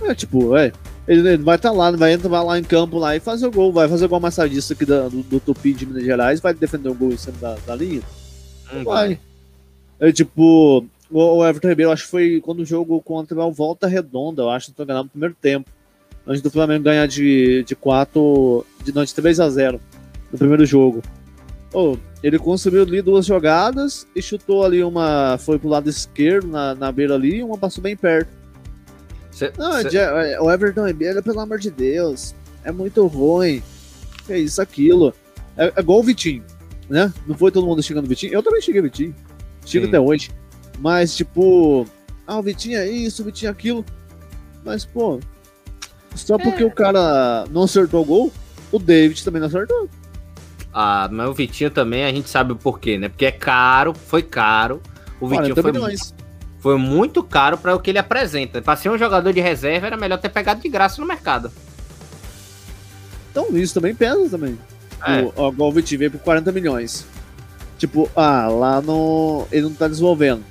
É, tipo, é. Ele, ele vai estar tá lá, vai entrar lá em campo lá e fazer o gol. Vai fazer o gol massagista aqui do, do Tupi de Minas Gerais, vai defender o gol em cima da, da linha. Hum, vai. É tipo, o Everton Ribeiro, acho que foi quando o jogo contra o Volta Redonda, eu acho que tô ganhando no primeiro tempo. Antes do Flamengo ganhar de, de 4, de, não, de 3 a 0 no primeiro jogo. Oh, ele consumiu ali duas jogadas e chutou ali uma. Foi pro lado esquerdo, na, na beira ali, e uma passou bem perto. Cê, não, cê... É, o Everton Ribeiro, pelo amor de Deus, é muito ruim. É isso, aquilo. É, é igual o Vitinho, né? Não foi todo mundo xingando o Vitinho? Eu também cheguei Vitinho. Chego até hoje. Mas, tipo, ah, o Vitinho é isso, o Vitinho é aquilo. Mas, pô, só porque é. o cara não acertou o gol, o David também não acertou. Ah, mas o Vitinho também a gente sabe o porquê, né? Porque é caro, foi caro. O Vitinho foi, foi muito caro para o que ele apresenta. Para ser um jogador de reserva, era melhor ter pegado de graça no mercado. Então, isso também pesa também. É. O, o, o Vitinho veio por 40 milhões. Tipo, ah, lá no. Ele não tá desenvolvendo.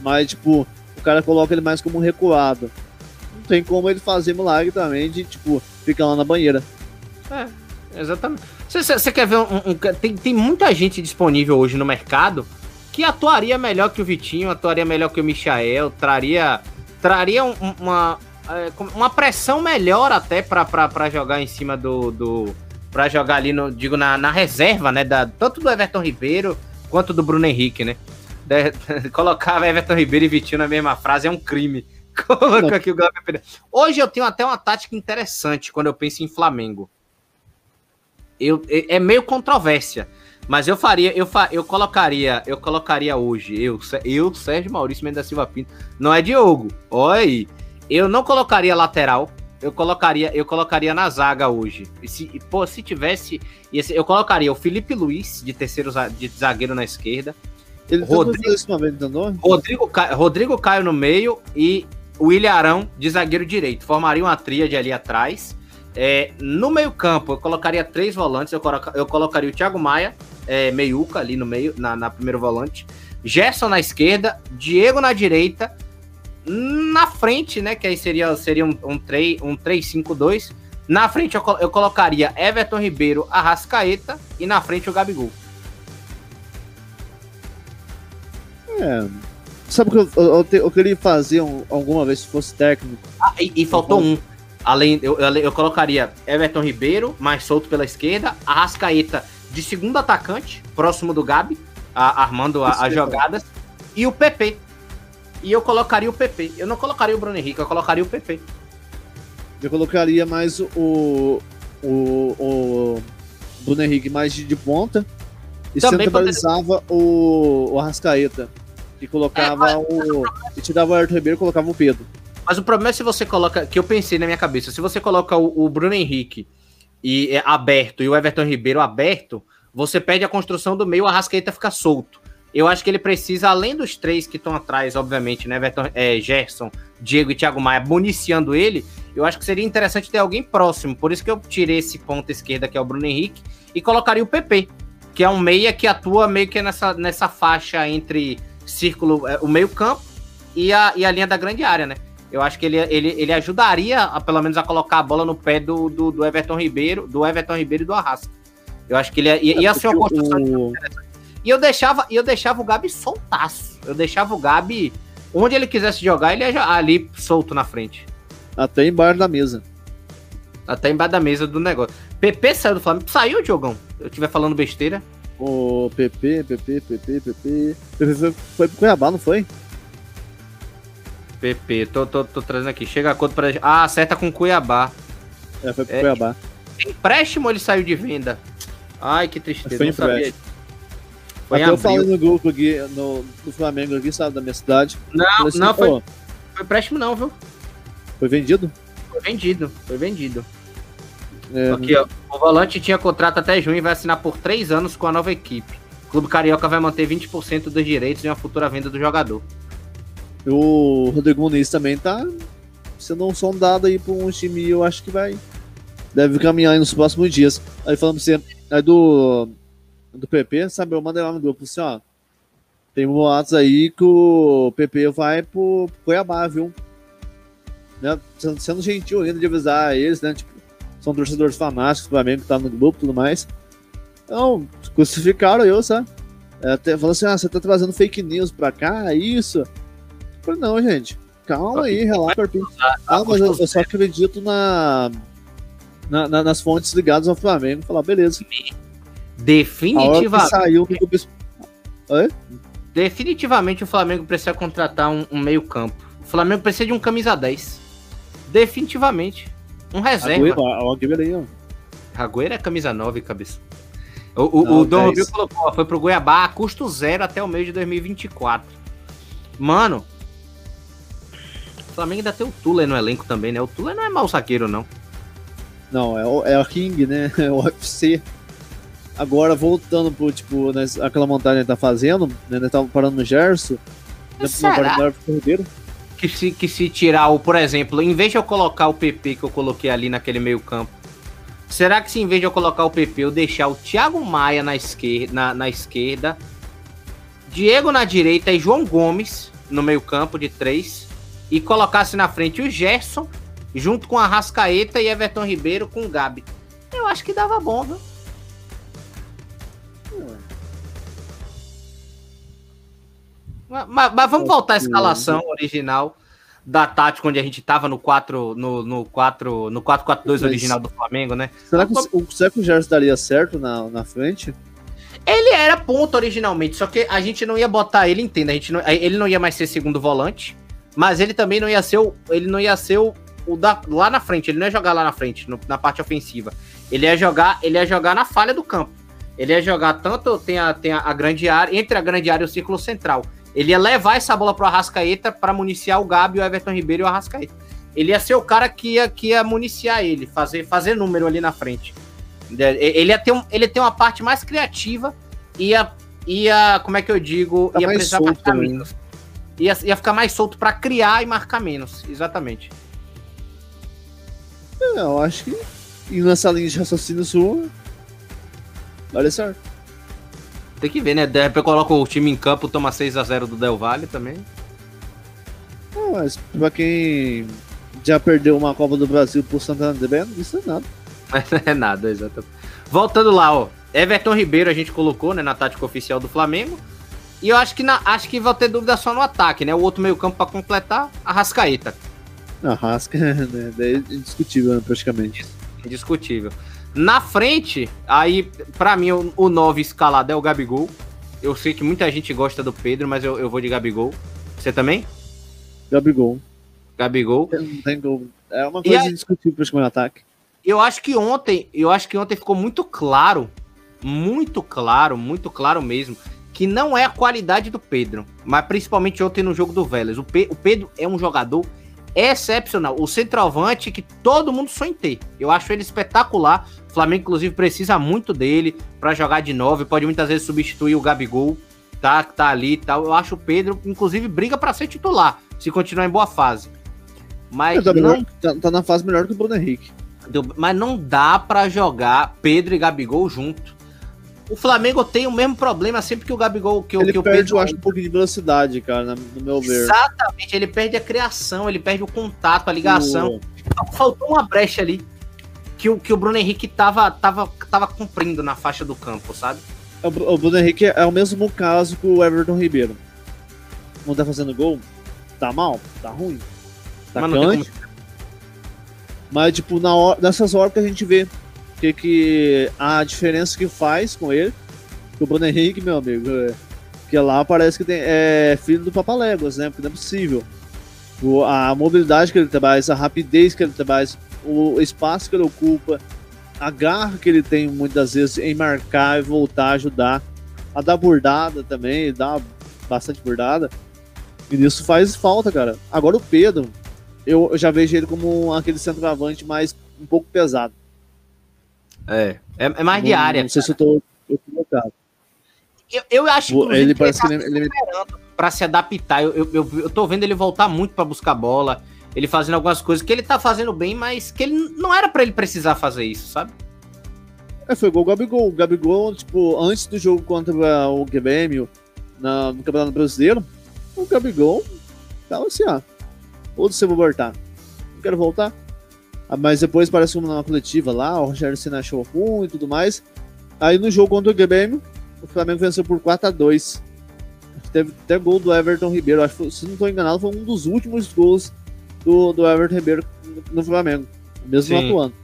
Mas, tipo, o cara coloca ele mais como recuado. Não tem como ele fazer milagre também de, tipo, ficar lá na banheira. É, exatamente. Você quer ver um, um, tem, tem muita gente disponível hoje no mercado que atuaria melhor que o Vitinho, atuaria melhor que o Michael, traria, traria um, uma, é, uma pressão melhor até para jogar em cima do. do para jogar ali, no, digo, na, na reserva, né? Da, tanto do Everton Ribeiro quanto do Bruno Henrique, né? De, <laughs> colocava Everton Ribeiro e Vitinho na mesma frase é um crime. <laughs> aqui o Hoje eu tenho até uma tática interessante quando eu penso em Flamengo eu, é, é meio controvérsia. Mas eu faria, eu, fa, eu colocaria, eu colocaria hoje, eu, eu, Sérgio Maurício Mendes da Silva Pinto, não é Diogo. Olha aí. Eu não colocaria lateral, eu colocaria, eu colocaria na zaga hoje. E se, pô, se tivesse, eu colocaria o Felipe Luiz de terceiro de zagueiro na esquerda. Ele Rodrigo, momento, Rodrigo, Caio, Rodrigo Caio no meio e o William Arão de zagueiro direito. Formaria uma tríade ali atrás. É, no meio-campo, eu colocaria três volantes. Eu, coloca, eu colocaria o Thiago Maia, é, meiuca ali no meio, na, na primeiro volante. Gerson na esquerda, Diego na direita. Na frente, né? Que aí seria, seria um, um 3-5-2. Um na frente eu, eu colocaria Everton Ribeiro, Arrascaeta e na frente o Gabigol. É. Sabe o que eu, eu, eu, queria fazer um, alguma vez se fosse técnico? Ah, e, e faltou um. Além, eu, eu, colocaria Everton Ribeiro, mais solto pela esquerda, Arrascaeta de segundo atacante, próximo do Gabi, a, armando as jogadas, e o PP. E eu colocaria o PP. Eu não colocaria o Bruno Henrique, eu colocaria o PP. Eu colocaria mais o, o, o Bruno Henrique mais de, de ponta e Também centralizava poderia... o, o Arrascaeta. E colocava é, mas... o. E tirava o Arthur Ribeiro e colocava o Pedro. Mas o problema é se você coloca. Que eu pensei na minha cabeça. Se você coloca o, o Bruno Henrique e é aberto e o Everton Ribeiro aberto, você perde a construção do meio, o Arrascaeta fica solto. Eu acho que ele precisa, além dos três que estão atrás, obviamente, né? Everton, é, Gerson, Diego e Thiago Maia municiando ele, eu acho que seria interessante ter alguém próximo. Por isso que eu tirei esse ponto esquerda, que é o Bruno Henrique, e colocaria o PP, que é um meia que atua meio que nessa, nessa faixa entre círculo, é, o meio-campo e a, e a linha da grande área, né? Eu acho que ele, ele, ele ajudaria, a, pelo menos, a colocar a bola no pé do, do, do Everton Ribeiro, do Everton Ribeiro e do Arrasca. Eu acho que ele ia, ia ser uma construção o... E eu deixava, eu deixava o Gabi soltaço. Eu deixava o Gabi onde ele quisesse jogar, ele ia ali solto na frente. Até embaixo da mesa. Até embaixo da mesa do negócio. PP saiu do Flamengo. Saiu, Diogão? Eu estiver falando besteira. O PP, PP, PP, PP. Foi pro Cuiabá, não foi? PP, tô, tô, tô trazendo aqui. Chega a conta pra. Ah, acerta com Cuiabá. É, foi pro é, Cuiabá. Empréstimo ele saiu de venda? Ai, que tristeza. Foi empréstimo. Foi Até eu falei no grupo aqui, no, no Flamengo aqui, sabe, da minha cidade. Não, assim, não, foi, foi empréstimo não, viu? Foi vendido? Foi vendido, foi vendido. É, aqui, ó, o volante tinha contrato até junho e vai assinar por três anos com a nova equipe. O Clube Carioca vai manter 20% dos direitos em uma futura venda do jogador. O Rodrigo Muniz também tá sendo um sondado aí por um time, eu acho que vai. Deve caminhar nos próximos dias. Aí falando pra você, aí do, do PP, sabe? Eu mandei lá no grupo assim, ó. Tem boatos aí que o PP vai pro Cuiabá, viu? Né? Sendo, gentil ainda de avisar eles, né? Tipo, são torcedores fanáticos do Flamengo que tá no grupo e tudo mais. Então, crucificaram eu, sabe? É, falou assim: ah, você tá trazendo fake news pra cá, é isso? Falei, não, gente, calma aí, relaxa. Ah, mas eu, eu, só acredito na, na, na, nas fontes ligadas ao Flamengo. Falar, beleza. Definitivamente. saiu Oi? Definitivamente o Flamengo precisa contratar um, um meio-campo. O Flamengo precisa de um camisa 10. Definitivamente. Um reserva. Agüero, aí, ó. Agüero é camisa 9, cabeça. O, o, Não, o Dom Rubio colocou, foi pro Goiabá a custo zero até o mês de 2024. Mano, Flamengo ainda tem o Tula no elenco também, né? O Tula não é mau saqueiro, não. Não, é o, é o King, né? <laughs> É o UFC. Agora, voltando pro, tipo, né, aquela montagem que tá fazendo, né? Nós tava parando no Gerson. Né, Será? Que se, que se tirar o, por exemplo, em vez de eu colocar o PP que eu coloquei ali naquele meio campo, será que se em vez de eu colocar o PP, eu deixar o Thiago Maia na esquerda, na, na esquerda Diego na direita e João Gomes no meio campo de três, e colocasse na frente o Gerson, junto com a Rascaeta e Everton Ribeiro com o Gabi. Eu acho que dava bom, viu? Mas, mas vamos voltar à escalação original da tática onde a gente tava no 4 no, no 4 no 4-4-2 original do Flamengo, né? Será que, o, será que o Gerson daria certo na, na frente? Ele era ponto originalmente, só que a gente não ia botar ele, entenda, a gente não, ele não ia mais ser segundo volante, mas ele também não ia ser o, ele não ia ser o, o da, lá na frente, ele não ia jogar lá na frente, no, na parte ofensiva. Ele ia jogar, ele ia jogar na falha do campo. Ele ia jogar tanto tem a, tem a, a grande área, entre a grande área e o círculo central. Ele ia levar essa bola pro Arrascaeta para municiar o Gabi, o Everton Ribeiro e o Arrascaeta. Ele ia ser o cara que ia, que ia municiar ele, fazer, fazer número ali na frente. Ele ia ter, um, ele ia ter uma parte mais criativa, ia, ia como é que eu digo, tá ia precisar solto, marcar menos. Ia, ia ficar mais solto para criar e marcar menos, exatamente. É, eu acho que E nessa linha de raciocínio sua, dar certo. Tem que ver, né? De repente coloca o time em campo, toma 6x0 do Del Valle também. Ah, mas pra quem já perdeu uma Copa do Brasil por Santana de Belo, isso é nada. <laughs> é nada, exatamente. Voltando lá, ó. Everton Ribeiro a gente colocou, né, na tática oficial do Flamengo. E eu acho que, na, acho que vai ter dúvida só no ataque, né? O outro meio campo para completar, a Rascaeta. A Rasca né, <laughs> é indiscutível, né, praticamente. Indiscutível. Na frente, aí, para mim, o, o 9 escalado é o Gabigol. Eu sei que muita gente gosta do Pedro, mas eu, eu vou de Gabigol. Você também? Gabigol. Gabigol. Tem gol. É uma coisa indiscutível para o ataque. Eu acho que ontem, eu acho que ontem ficou muito claro, muito claro, muito claro mesmo, que não é a qualidade do Pedro, mas principalmente ontem no jogo do Vélez. O, Pe o Pedro é um jogador excepcional, o centroavante que todo mundo sonha em ter. Eu acho ele espetacular. O Flamengo, inclusive, precisa muito dele para jogar de novo. Pode muitas vezes substituir o Gabigol, tá? Que tá ali e tal. Eu acho o Pedro, inclusive, briga para ser titular, se continuar em boa fase. Mas tá, não... tá, tá, na fase melhor que o Bruno Henrique. Mas não dá para jogar Pedro e Gabigol junto. O Flamengo tem o mesmo problema sempre que o Gabigol, que, ele que o Pedro. Eu acho um pouquinho de velocidade, cara, no meu ver. Exatamente, ele perde a criação, ele perde o contato, a ligação. Faltou uma brecha ali que o, que o Bruno Henrique tava, tava, tava cumprindo na faixa do campo, sabe? O, o Bruno Henrique é o mesmo caso que o Everton Ribeiro. Não tá fazendo gol? Tá mal? Tá ruim? Tá Mas, como... Mas tipo, na hora, nessas horas que a gente vê que, que a diferença que faz com ele, o Bruno Henrique, meu amigo, é, que lá parece que tem, é filho do Papaléguas, né? Porque não é possível. O, a mobilidade que ele traz, a rapidez que ele traz, o espaço que ele ocupa, a garra que ele tem muitas vezes em marcar e voltar a ajudar, a dar bordada também, dá bastante bordada. E isso faz falta, cara. Agora o Pedro, eu, eu já vejo ele como aquele centroavante mais um pouco pesado. É, é, é mais de área. Não sei se eu tô equivocado. Eu, eu acho que ele parece que ele, tá ele... para se adaptar. Eu, eu, eu, eu tô vendo ele voltar muito para buscar bola, ele fazendo algumas coisas que ele tá fazendo bem, mas que ele não era para ele precisar fazer isso, sabe? É, foi igual o Gabigol. O Gabigol, tipo, antes do jogo contra o Grêmio na, no Campeonato Brasileiro, o Gabigol tava assim, ó. Ou você vou voltar. Não quero voltar. Ah, mas depois parece numa coletiva lá, o Rogério Senna achou ruim e tudo mais. Aí no jogo contra o Grêmio, o Flamengo venceu por 4 a 2 Teve até gol do Everton Ribeiro. Acho que, se não estou enganado, foi um dos últimos gols do, do Everton Ribeiro no Flamengo, mesmo Sim. atuando.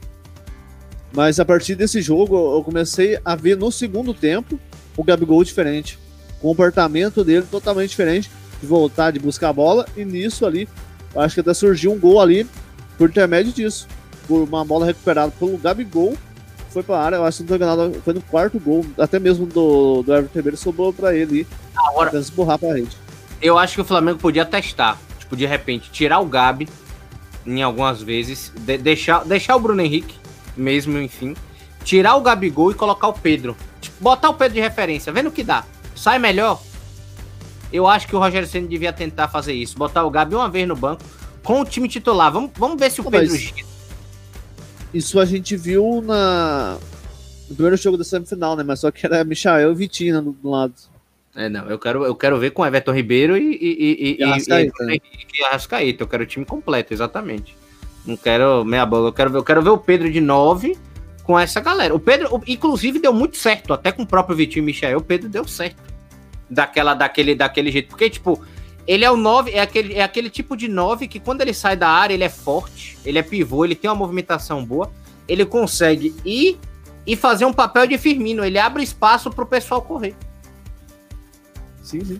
Mas a partir desse jogo, eu comecei a ver no segundo tempo o Gabigol diferente. O comportamento dele totalmente diferente, de voltar, de buscar a bola, e nisso ali, acho que até surgiu um gol ali por intermédio disso. Por uma bola recuperada pelo Gabigol, foi pra área, eu acho que não enganado, foi no quarto gol, até mesmo do, do Everton Ribeiro, sobrou pra ele ir, Agora, esburrar pra rede. Eu acho que o Flamengo podia testar, tipo, de repente, tirar o Gabi em algumas vezes, de, deixar, deixar o Bruno Henrique, mesmo, enfim, tirar o Gabigol e colocar o Pedro. Tipo, botar o Pedro de referência, vendo o que dá. Sai melhor. Eu acho que o Rogério Senna devia tentar fazer isso, botar o Gabi uma vez no banco, com o time titular. Vamos, vamos ver se o Pedro gira. Isso a gente viu na no primeiro jogo da semifinal, né? Mas só que era Michael e Vitina do, do lado. É, não, eu quero, eu quero ver com Everton Ribeiro e, e, e, e, Arrascaeta, e, né? e Arrascaeta. Eu quero o time completo, exatamente. Não quero meia bola, eu quero ver, eu quero ver o Pedro de 9 com essa galera. O Pedro, inclusive, deu muito certo, até com o próprio Vitinho e Michel. O Pedro deu certo. Daquela, daquele, daquele jeito. Porque, tipo, ele é o 9, é aquele, é aquele tipo de 9 que quando ele sai da área, ele é forte, ele é pivô, ele tem uma movimentação boa, ele consegue ir e fazer um papel de Firmino, ele abre espaço pro pessoal correr. Sim, sim.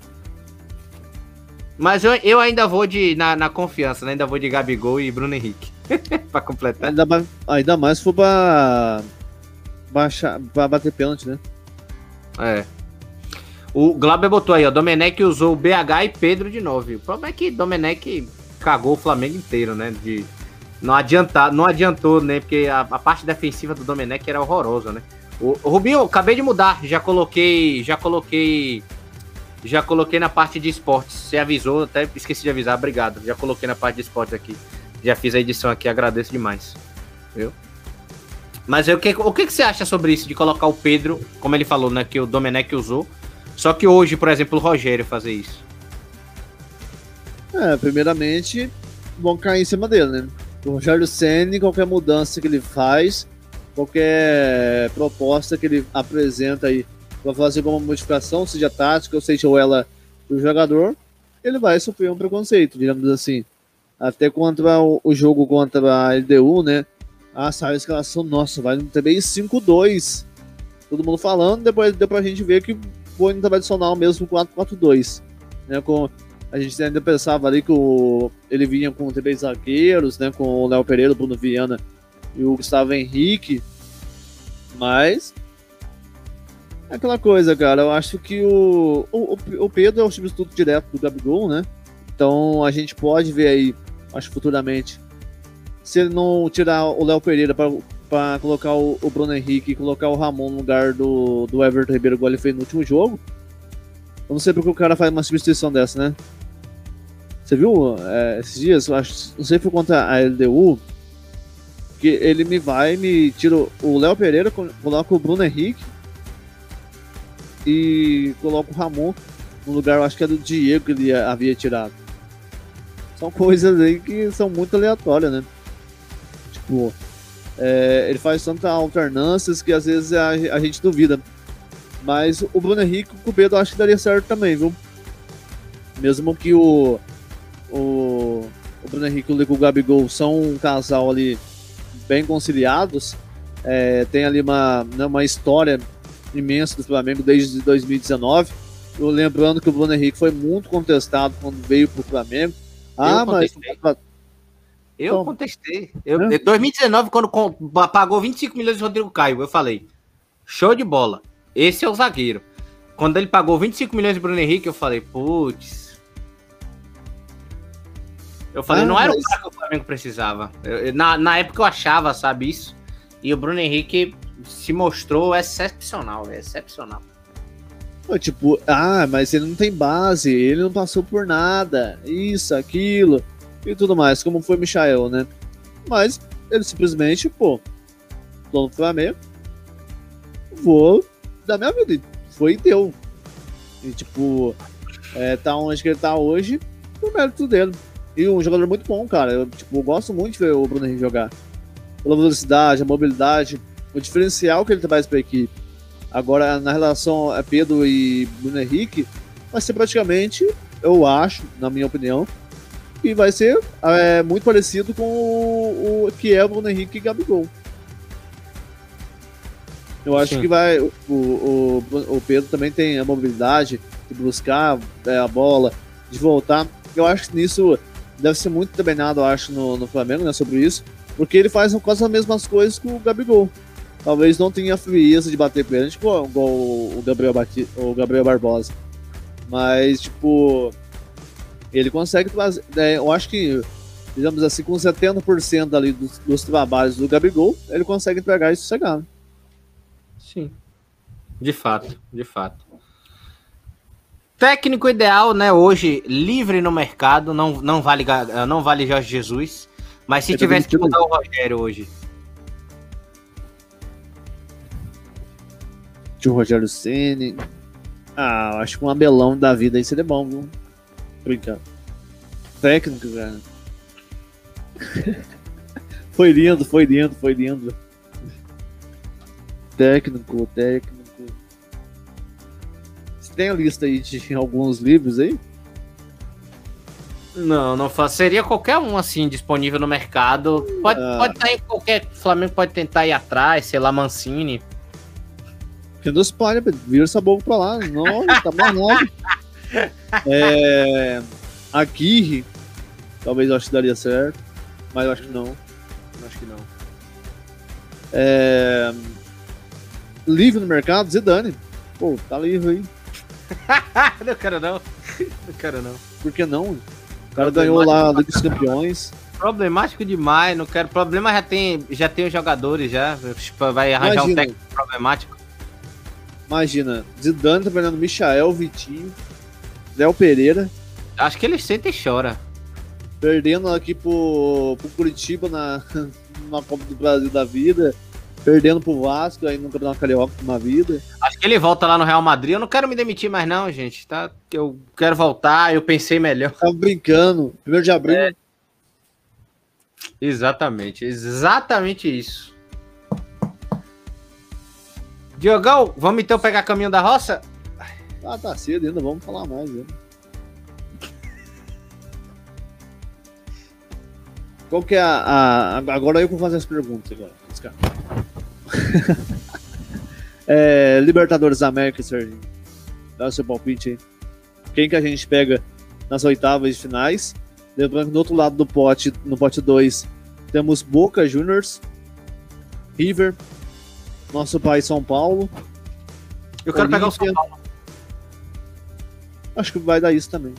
Mas eu, eu ainda vou de na, na confiança, né? ainda vou de Gabigol e Bruno Henrique. <laughs> pra completar. Ainda, ainda mais se for pra, baixar, pra bater pênalti, né? É. O Glauber botou aí, ó. Domenech usou o BH e Pedro de novo. O problema é que Domenech cagou o Flamengo inteiro, né? De não adiantar, não adiantou, né? Porque a, a parte defensiva do Domenech era horrorosa, né? O, o Rubinho, acabei de mudar, já coloquei, já coloquei, já coloquei na parte de esportes. Você avisou, até esqueci de avisar, obrigado. Já coloquei na parte de esportes aqui. Já fiz a edição aqui, agradeço demais. Viu? Mas o que, o que, que você acha sobre isso de colocar o Pedro, como ele falou, né? Que o Domenech usou. Só que hoje, por exemplo, o Rogério fazer isso. É, primeiramente, vão cair em cima dele, né? O Rogério Senna, qualquer mudança que ele faz, qualquer proposta que ele apresenta aí para fazer alguma modificação, seja tática ou seja ela do jogador, ele vai sofrer um preconceito, digamos assim. Até contra o, jogo contra a LDU, né? Ah, saiu a escalação, nossa, vai no TBI 5-2. Todo mundo falando, depois deu pra gente ver que foi no tradicional mesmo 4-4-2. Né, com, a gente ainda pensava ali que o, ele vinha com três zagueiros, né, com o Léo Pereira, Bruno Viana e o Gustavo Henrique. Mas é aquela coisa, cara. Eu acho que o, o, o Pedro é o substituto direto do Gabigol, né? Então a gente pode ver aí, acho futuramente, se ele não tirar o Léo Pereira para colocar o, o, Bruno Henrique colocar o Ramon no lugar do, do Everton Ribeiro, igual ele fez no último jogo. Eu não sei porque o cara faz uma substituição dessa, né? Você viu é, esses dias? Acho, não sei se foi contra a LDU, que ele me vai, me tira o Léo Pereira, coloca o Bruno Henrique e coloca o Ramon no lugar, acho que é do Diego que ele havia tirado. São coisas aí que são muito aleatórias, né? Tipo, é, ele faz tantas alternâncias que às vezes a, a, gente duvida. Mas o Bruno Henrique o Pedro acho que daria certo também, viu? Mesmo que o, o, o Bruno Henrique e o Gabigol são um casal ali bem conciliados. É, tem ali uma, né, uma história imensa do Flamengo desde 2019. Eu lembrando que o Bruno Henrique foi muito contestado quando veio para o Flamengo. Ah, mas. Eu contestei. Eu, Em 2019, quando pagou 25 milhões de Rodrigo Caio, eu falei: show de bola. Esse é o zagueiro. Quando ele pagou 25 milhões de Bruno Henrique, eu falei: putz, eu falei, ah, não era mas... o cara que o Flamengo precisava. Eu, na, na época eu achava, sabe, isso. E o Bruno Henrique se mostrou excepcional, véio, excepcional. Tipo, ah, mas ele não tem base, ele não passou por nada, isso, aquilo e tudo mais, como foi Michael, né? Mas ele simplesmente, pô, dono do Flamengo, vou dar minha vida. Foi e deu. E tipo, é, tá onde que ele tá hoje, por mérito dele. E um jogador muito bom, cara. Eu, tipo, eu gosto muito de ver o Bruno Henrique jogar. Pela velocidade, a mobilidade, o diferencial que ele traz para a equipe. Agora, na relação a Pedro e Bruno Henrique, vai ser praticamente, eu acho, na minha opinião, que vai ser é, muito parecido com o, o, que é o Bruno Henrique e Gabigol. Eu acho Sim. que vai. O, o, o, Pedro também tem a mobilidade de buscar é, a bola, de voltar. Eu acho que nisso deve ser muito treinado, eu acho, no, no Flamengo, né, sobre isso, porque ele faz quase as mesmas coisas que o Gabigol. Talvez não tenha a frieza de bater pênalti igual, igual o Gabriel, Bati, o Gabriel Barbosa. Mas, tipo, ele consegue fazer. É, eu acho que, digamos assim, com 70% ali dos, dos, trabalhos do Gabigol, ele consegue entregar isso sossegado. Sim. De fato, de fato. Técnico ideal, né? Hoje, livre no mercado, não, não, vale, não vale Jorge Jesus. Mas se tivesse que mudar o Rogério hoje. De Rogério Ceni. Ah, acho que um abelão da vida aí seria bom, viu? Brincando. Técnico, cara. <laughs> foi lindo, foi lindo, foi lindo. Técnico, técnico tem a lista aí de <laughs> alguns livros aí? Não, não faço. Seria qualquer um assim disponível no mercado. Pode, ah. pode estar em qualquer. Flamengo pode tentar ir atrás, sei lá, Mancini. Renan Spalha, vira essa boca pra lá. Não, tá mal <laughs> É. Aqui, talvez eu acho que daria certo. Mas eu acho que não. Acho que não. É. Livre no mercado, Zidane. Pô, tá livre aí. <laughs> não quero não. Não quero não. Por que não? O cara ganhou lá a Liga dos Campeões. Problemático demais, não quero. Problema já tem, já tem os jogadores já. Tipo, vai arranjar Imagina. um técnico problemático. Imagina, Zidane trabalhando Michael, Vitinho, Léo Pereira. Acho que ele sente e chora. Perdendo aqui pro, pro Curitiba na, <laughs> na Copa do Brasil da vida. perdendo pro Vasco, aí nunca dá uma carioca na vida. Acho que ele volta lá no Real Madrid. Eu não quero me demitir mais, não, gente. Tá? Eu quero voltar, eu pensei melhor. Tava brincando. Primeiro de abril. É. Exatamente, exatamente isso. Diogão, vamos então pegar caminho da roça? Ah, tá cedo ainda, vamos falar mais. Né? Qual que é a, a, Agora eu vou fazer as perguntas agora. <laughs> é, Libertadores da América, Serginho. Dá o seu palpite aí. Quem que a gente pega nas oitavas de finais? Lembrando que do outro lado do pote, no pote 2, temos Boca Juniors, River, nosso pai São Paulo. Eu quero Olímpia. pegar o São Paulo. Acho que vai dar isso também.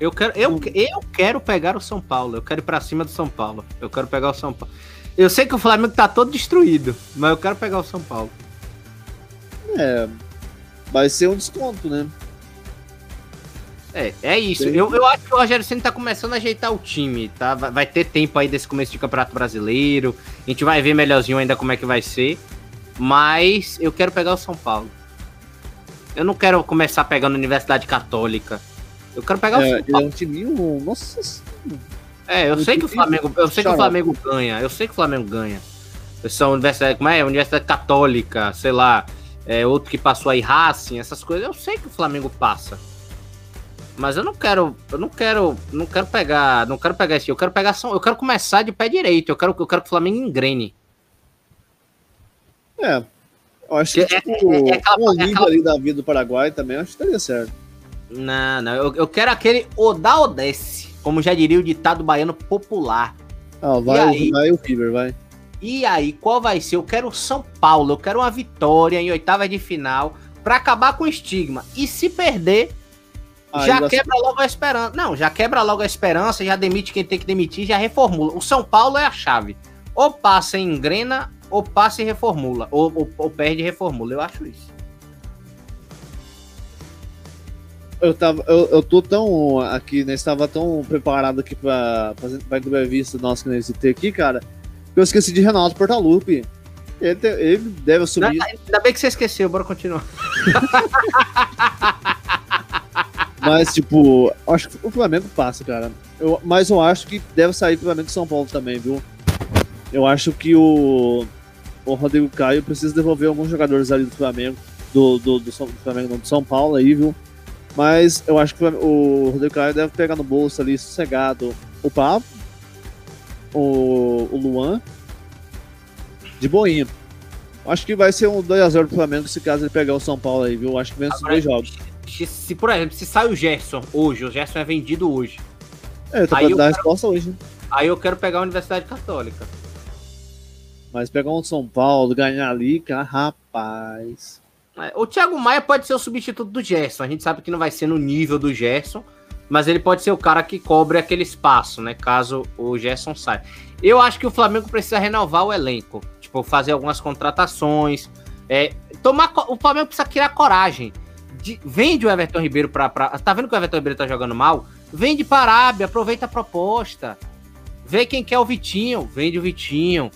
Eu quero, eu, eu quero pegar o São Paulo. Eu quero ir pra cima do São Paulo. Eu quero pegar o São Paulo. Eu sei que o Flamengo tá todo destruído, mas eu quero pegar o São Paulo. É. Vai ser um desconto, né? É, é isso. Eu, eu acho que o Rogério Senna tá começando a ajeitar o time, tá? Vai, vai, ter tempo aí desse começo de Campeonato Brasileiro. A gente vai ver melhorzinho ainda como é que vai ser. Mas eu quero pegar o São Paulo. Eu não quero começar pegando Universidade Católica. Eu quero pegar é, o Paulo. É um time, nossa É, eu sei que o Flamengo, eu sei que o Flamengo ganha. Eu sei que o Flamengo ganha. São universidade, como é? Universidade Católica, sei lá, é, outro que passou aí Racing, essas coisas. Eu sei que o Flamengo passa. Mas eu não quero, eu não quero, não quero pegar, não quero pegar esse, eu quero pegar, eu quero começar de pé direito. Eu quero, eu quero que o Flamengo engrene. É, eu acho que, é, tipo, é, é, é aquela... ali da vida do Paraguai também, acho que estaria certo. Não, não, eu, eu quero aquele Oda Odesse, como já diria o ditado baiano popular. Ah, vai, aí, vai o River, vai. E aí, qual vai ser? Eu quero o São Paulo, eu quero uma vitória em oitava de final para acabar com o estigma. E se perder, Aí já quebra logo a esperança. Não, já quebra logo a esperança, já demite quem tem que demitir, já reformula. O São Paulo é a chave. Ou passa e engrena, ou passa e reformula. Ou, ou, ou perde e reformula. Eu acho isso. Eu, tava, eu, eu tô tão aqui, né? Estava tão preparado aqui pra, pra entrevista nossa que nós ter aqui, cara, que eu esqueci de Renato Portaluppi. Ele, ele deve assumir. Não, ainda bem que você esqueceu, bora continuar. <laughs> Mas, tipo, acho que o Flamengo passa, cara. Eu, mas eu acho que deve sair o Flamengo e São Paulo também, viu? Eu acho que o, o Rodrigo Caio precisa devolver alguns jogadores ali do Flamengo, do, do, do, do Flamengo, não, do São Paulo aí, viu? Mas eu acho que o Rodrigo Caio deve pegar no bolso ali, sossegado, o Pablo, o, o Luan, de boinha. Acho que vai ser um 2x0 pro Flamengo se caso ele pegar o São Paulo aí, viu? Acho que vence os dois jogos se, por exemplo, se sai o Gerson hoje, o Gerson é vendido hoje. É, eu tô aí pra dar a resposta hoje. Né? Aí eu quero pegar a Universidade Católica. Mas pegar um São Paulo, ganhar ali, cara, rapaz. É, o Thiago Maia pode ser o substituto do Gerson. A gente sabe que não vai ser no nível do Gerson, mas ele pode ser o cara que cobre aquele espaço, né? Caso o Gerson saia. Eu acho que o Flamengo precisa renovar o elenco. Tipo, fazer algumas contratações. É, tomar, o Flamengo precisa criar coragem de, vende o Everton Ribeiro para. Pra, tá vendo que o Everton Ribeiro tá jogando mal? Vende para Arábia, aproveita a proposta. Vê quem quer o Vitinho, vende o Vitinho.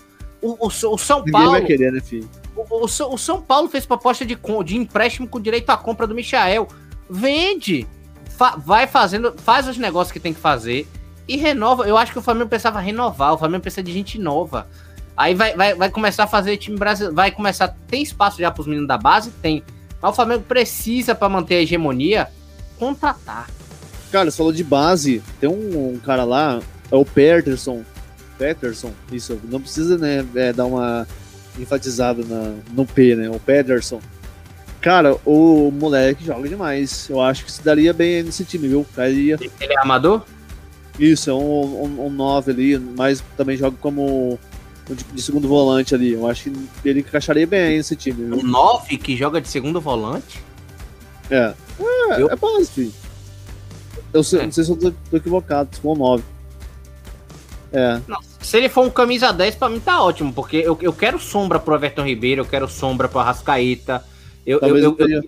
O, o, o São Ninguém Paulo. vai querer, né, filho? O, o, São Paulo fez proposta de, de empréstimo com direito à compra do Michael. Vende. Fa, vai fazendo, faz os negócios que tem que fazer e renova. Eu acho que o Flamengo precisava renovar. O Flamengo precisa de gente nova. Aí vai, vai, vai começar a fazer time brasileiro. Vai começar. Tem espaço já para os meninos da base? Tem. Mas o Flamengo precisa, para manter a hegemonia, contratar. Cara, você falou de base. Tem um, um cara lá, é o Peterson. Peterson, isso. Não precisa, né, é, dar uma enfatizada na, no P, né? O Peterson. Cara, o moleque joga demais. Eu acho que se daria bem nesse time, viu? Cairia. Ele é amador? Isso, é um 9 um, um ali, mas também joga como de, de, segundo volante ali. Eu acho que ele encaixaria bem nesse time. Viu? Um 9 que joga de segundo volante? É. É, eu... é base, filho. Eu sei, é. não sei se eu tô, tô equivocado, se for um 9. É. Não, se ele for um camisa 10, pra mim tá ótimo, porque eu, eu quero sombra pro Everton Ribeiro, eu quero sombra pro Arrascaeta. Eu, eu, eu, eu,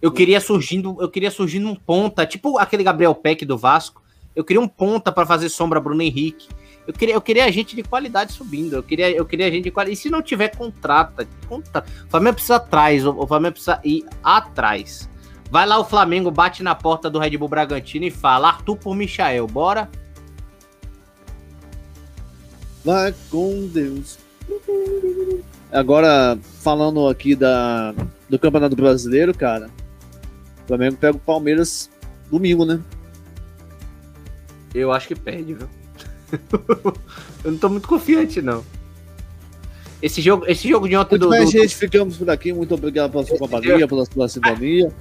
eu, queria surgindo, eu queria surgindo um ponta, tipo aquele Gabriel Peck do Vasco. Eu queria um ponta para fazer sombra Bruno Henrique. Eu queria, eu queria gente de qualidade subindo. Eu queria, eu queria gente de qualidade. E se não tiver contrata, contrata. o Flamengo precisa atrás. O Flamengo precisa ir atrás. Vai lá o Flamengo, bate na porta do Red Bull Bragantino e fala: Arthur por Michael, bora? Vai com Deus. Agora, falando aqui da, do Campeonato Brasileiro, cara. O Flamengo pega o Palmeiras domingo, né? Eu acho que perde, viu? <laughs> eu não tô muito confiante, não. Esse jogo, esse jogo de ontem muito do. Mais do, gente, ficamos por aqui. Muito obrigado pela sua companhia, pela sua sintonia.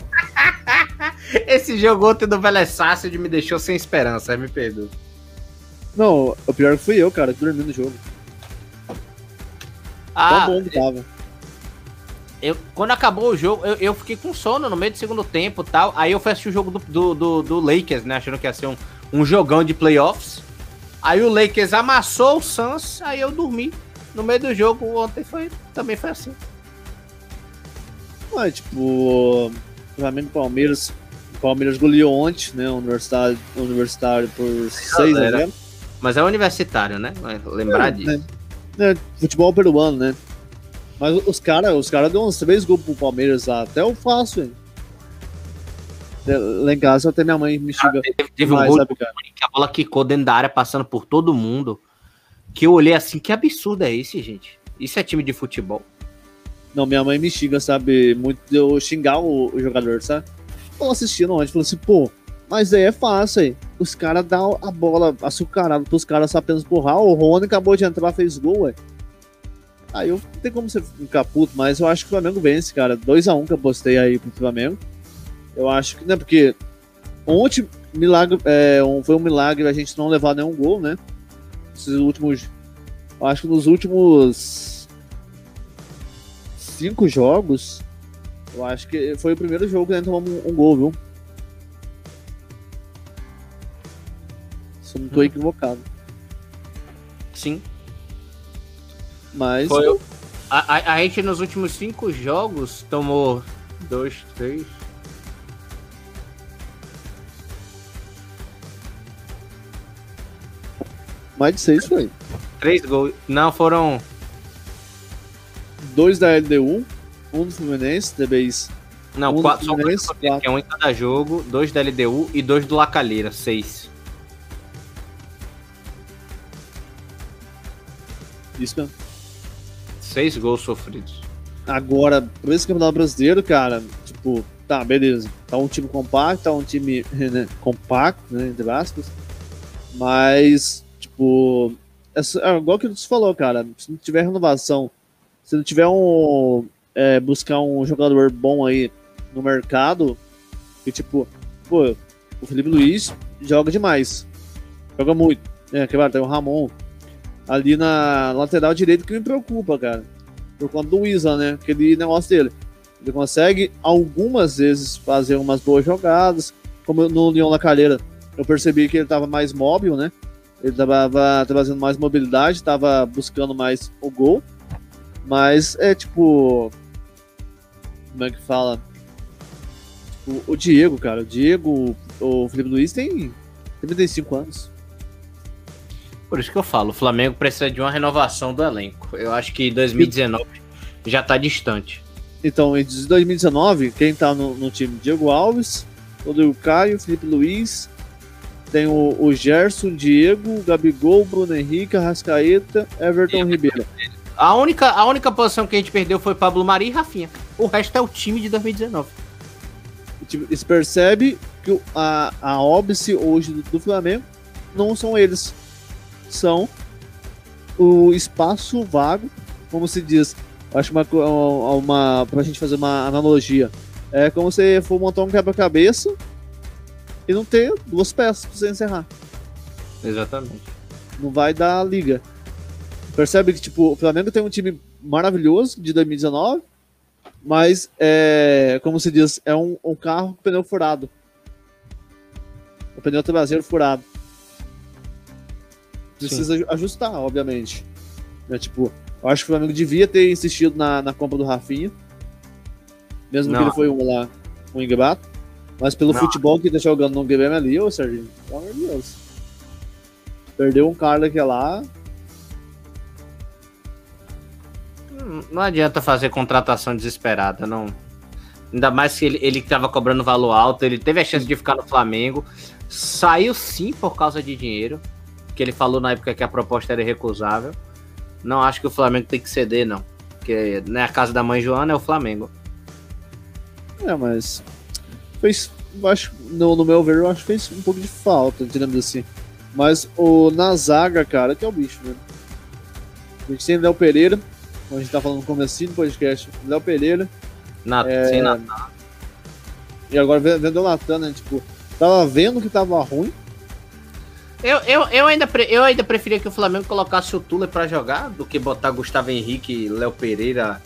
<laughs> esse jogo ontem do Vélez Sácid me deixou sem esperança, me perdoa. Não, o pior que fui eu, cara, que dormi no jogo. Ah, Tão bom que tava. Eu, quando acabou o jogo, eu, eu fiquei com sono no meio do segundo tempo tal. Aí eu fui assistir o jogo do, do, do, do Lakers, né? Achando que ia ser um, um jogão de playoffs. Aí o Lakers amassou o Suns, aí eu dormi. No meio do jogo, ontem foi, também foi assim. Ué, tipo, o Flamengo e Palmeiras. O Palmeiras goleou ontem, né? O Universitário, universitário por 6 a 0. Mas é universitário, né? Lembrar é, disso. É, é, futebol peruano, né? Mas os caras os cara deu uns três gols pro Palmeiras lá. Até eu faço, hein? Lá em casa até minha mãe me xinga. teve, teve mais, um gol sabe, que a bola quicou dentro da área, passando por todo mundo. Que eu olhei assim, que absurdo é esse, gente? Isso é time de futebol. Não, minha mãe me xinga, sabe? Muito de eu xingar o, o jogador, sabe? Eu assistindo ontem, falou assim, pô, mas aí é fácil, aí. Os caras dão a bola açucarada pros caras apenas porrar. O Rony acabou de entrar, fez gol. Aí eu não tem como você ficar puto, mas eu acho que o Flamengo vence, cara. 2x1 um que eu postei aí pro Flamengo. Eu acho que, né, porque ontem milagre, é, um, foi um milagre a gente não levar nenhum gol, né? Esses últimos. Acho que nos últimos cinco jogos, eu acho que foi o primeiro jogo que a gente tomou um, um gol, viu? Se eu não tô hum. equivocado. Sim. Mas. Foi, a, a, a gente nos últimos cinco jogos tomou dois, três, Mais de seis foi. Três gols. Não, foram. Dois da LDU, um do Fluminense, DBs. Não, um quatro, são quatro, quatro. é um em cada jogo, dois da LDU e dois do Lacalheira, seis. Mesmo. Seis gols sofridos. Agora, por esse campeonato brasileiro, cara, tipo, tá, beleza. Tá um time compacto, tá um time <laughs> né, compacto, né, entre aspas. Mas Tipo, é, igual que você falou, cara, se não tiver renovação, se não tiver um. É, buscar um jogador bom aí no mercado, que tipo, pô, o Felipe Luiz joga demais. Joga muito. É, que tem o Ramon ali na lateral direito que me preocupa, cara. Por conta do Isa, né? Aquele negócio dele. Ele consegue algumas vezes fazer umas boas jogadas, como no Leão da Calheira. Eu percebi que ele tava mais móvel, né? Ele estava trazendo mais mobilidade, estava buscando mais o gol. Mas é tipo. Como é que fala? O, o Diego, cara. O Diego, o Felipe Luiz tem 35 anos. Por isso que eu falo, o Flamengo precisa de uma renovação do elenco. Eu acho que 2019 já está distante. Então, em 2019, quem está no, no, time? Diego Alves, Rodrigo Caio, Felipe Luiz, tem o, o Gerson, Diego, Gabigol, Bruno Henrique, Arrascaeta, Everton Ribeiro. A única, a única posição que a gente perdeu foi Pablo Mari e Rafinha. O resto é o time de 2019. Você percebe que a, a óbice hoje do, do Flamengo não são eles. São o espaço vago, como se diz. Acho uma, uma, pra gente fazer uma analogia. É como se for montar um quebra-cabeça e não ter duas peças pra você encerrar. Exatamente. Não vai dar liga. Percebe que, tipo, o Flamengo tem um time maravilhoso de 2019, mas é, como se diz, é um, um carro com pneu furado. O pneu traseiro furado. Precisa Sim. ajustar, obviamente. É, tipo, eu acho que o Flamengo devia ter insistido na, na compra do Rafinha. Mesmo Não. que ele foi um lá, um engabato. Mas pelo não. futebol que tá jogando no Grêmio ali, ô Serginho, pelo amor de Deus. Perdeu um cara que é lá. Não adianta fazer contratação desesperada, não. Ainda mais que ele, ele tava cobrando valor alto, ele teve a chance de ficar no Flamengo. Saiu sim por causa de dinheiro. Que ele falou na época que a proposta era irrecusável. Não acho que o Flamengo tem que ceder, não. Porque não é a casa da mãe Joana, é o Flamengo. É, mas. Fez. Acho, no, no meu ver, eu acho que fez um pouco de falta, digamos assim. Mas o na zaga, cara, que é o bicho, né? A gente tem Léo Pereira, como a gente tá falando no começo do podcast. Léo Pereira. Nat é... Sem Natan. E agora vendo o Natan, né? Tipo, tava vendo que tava ruim. Eu, eu, eu, ainda, pre, eu ainda preferia que o Flamengo colocasse o Tuller para jogar do que botar Gustavo Henrique, Léo Pereira,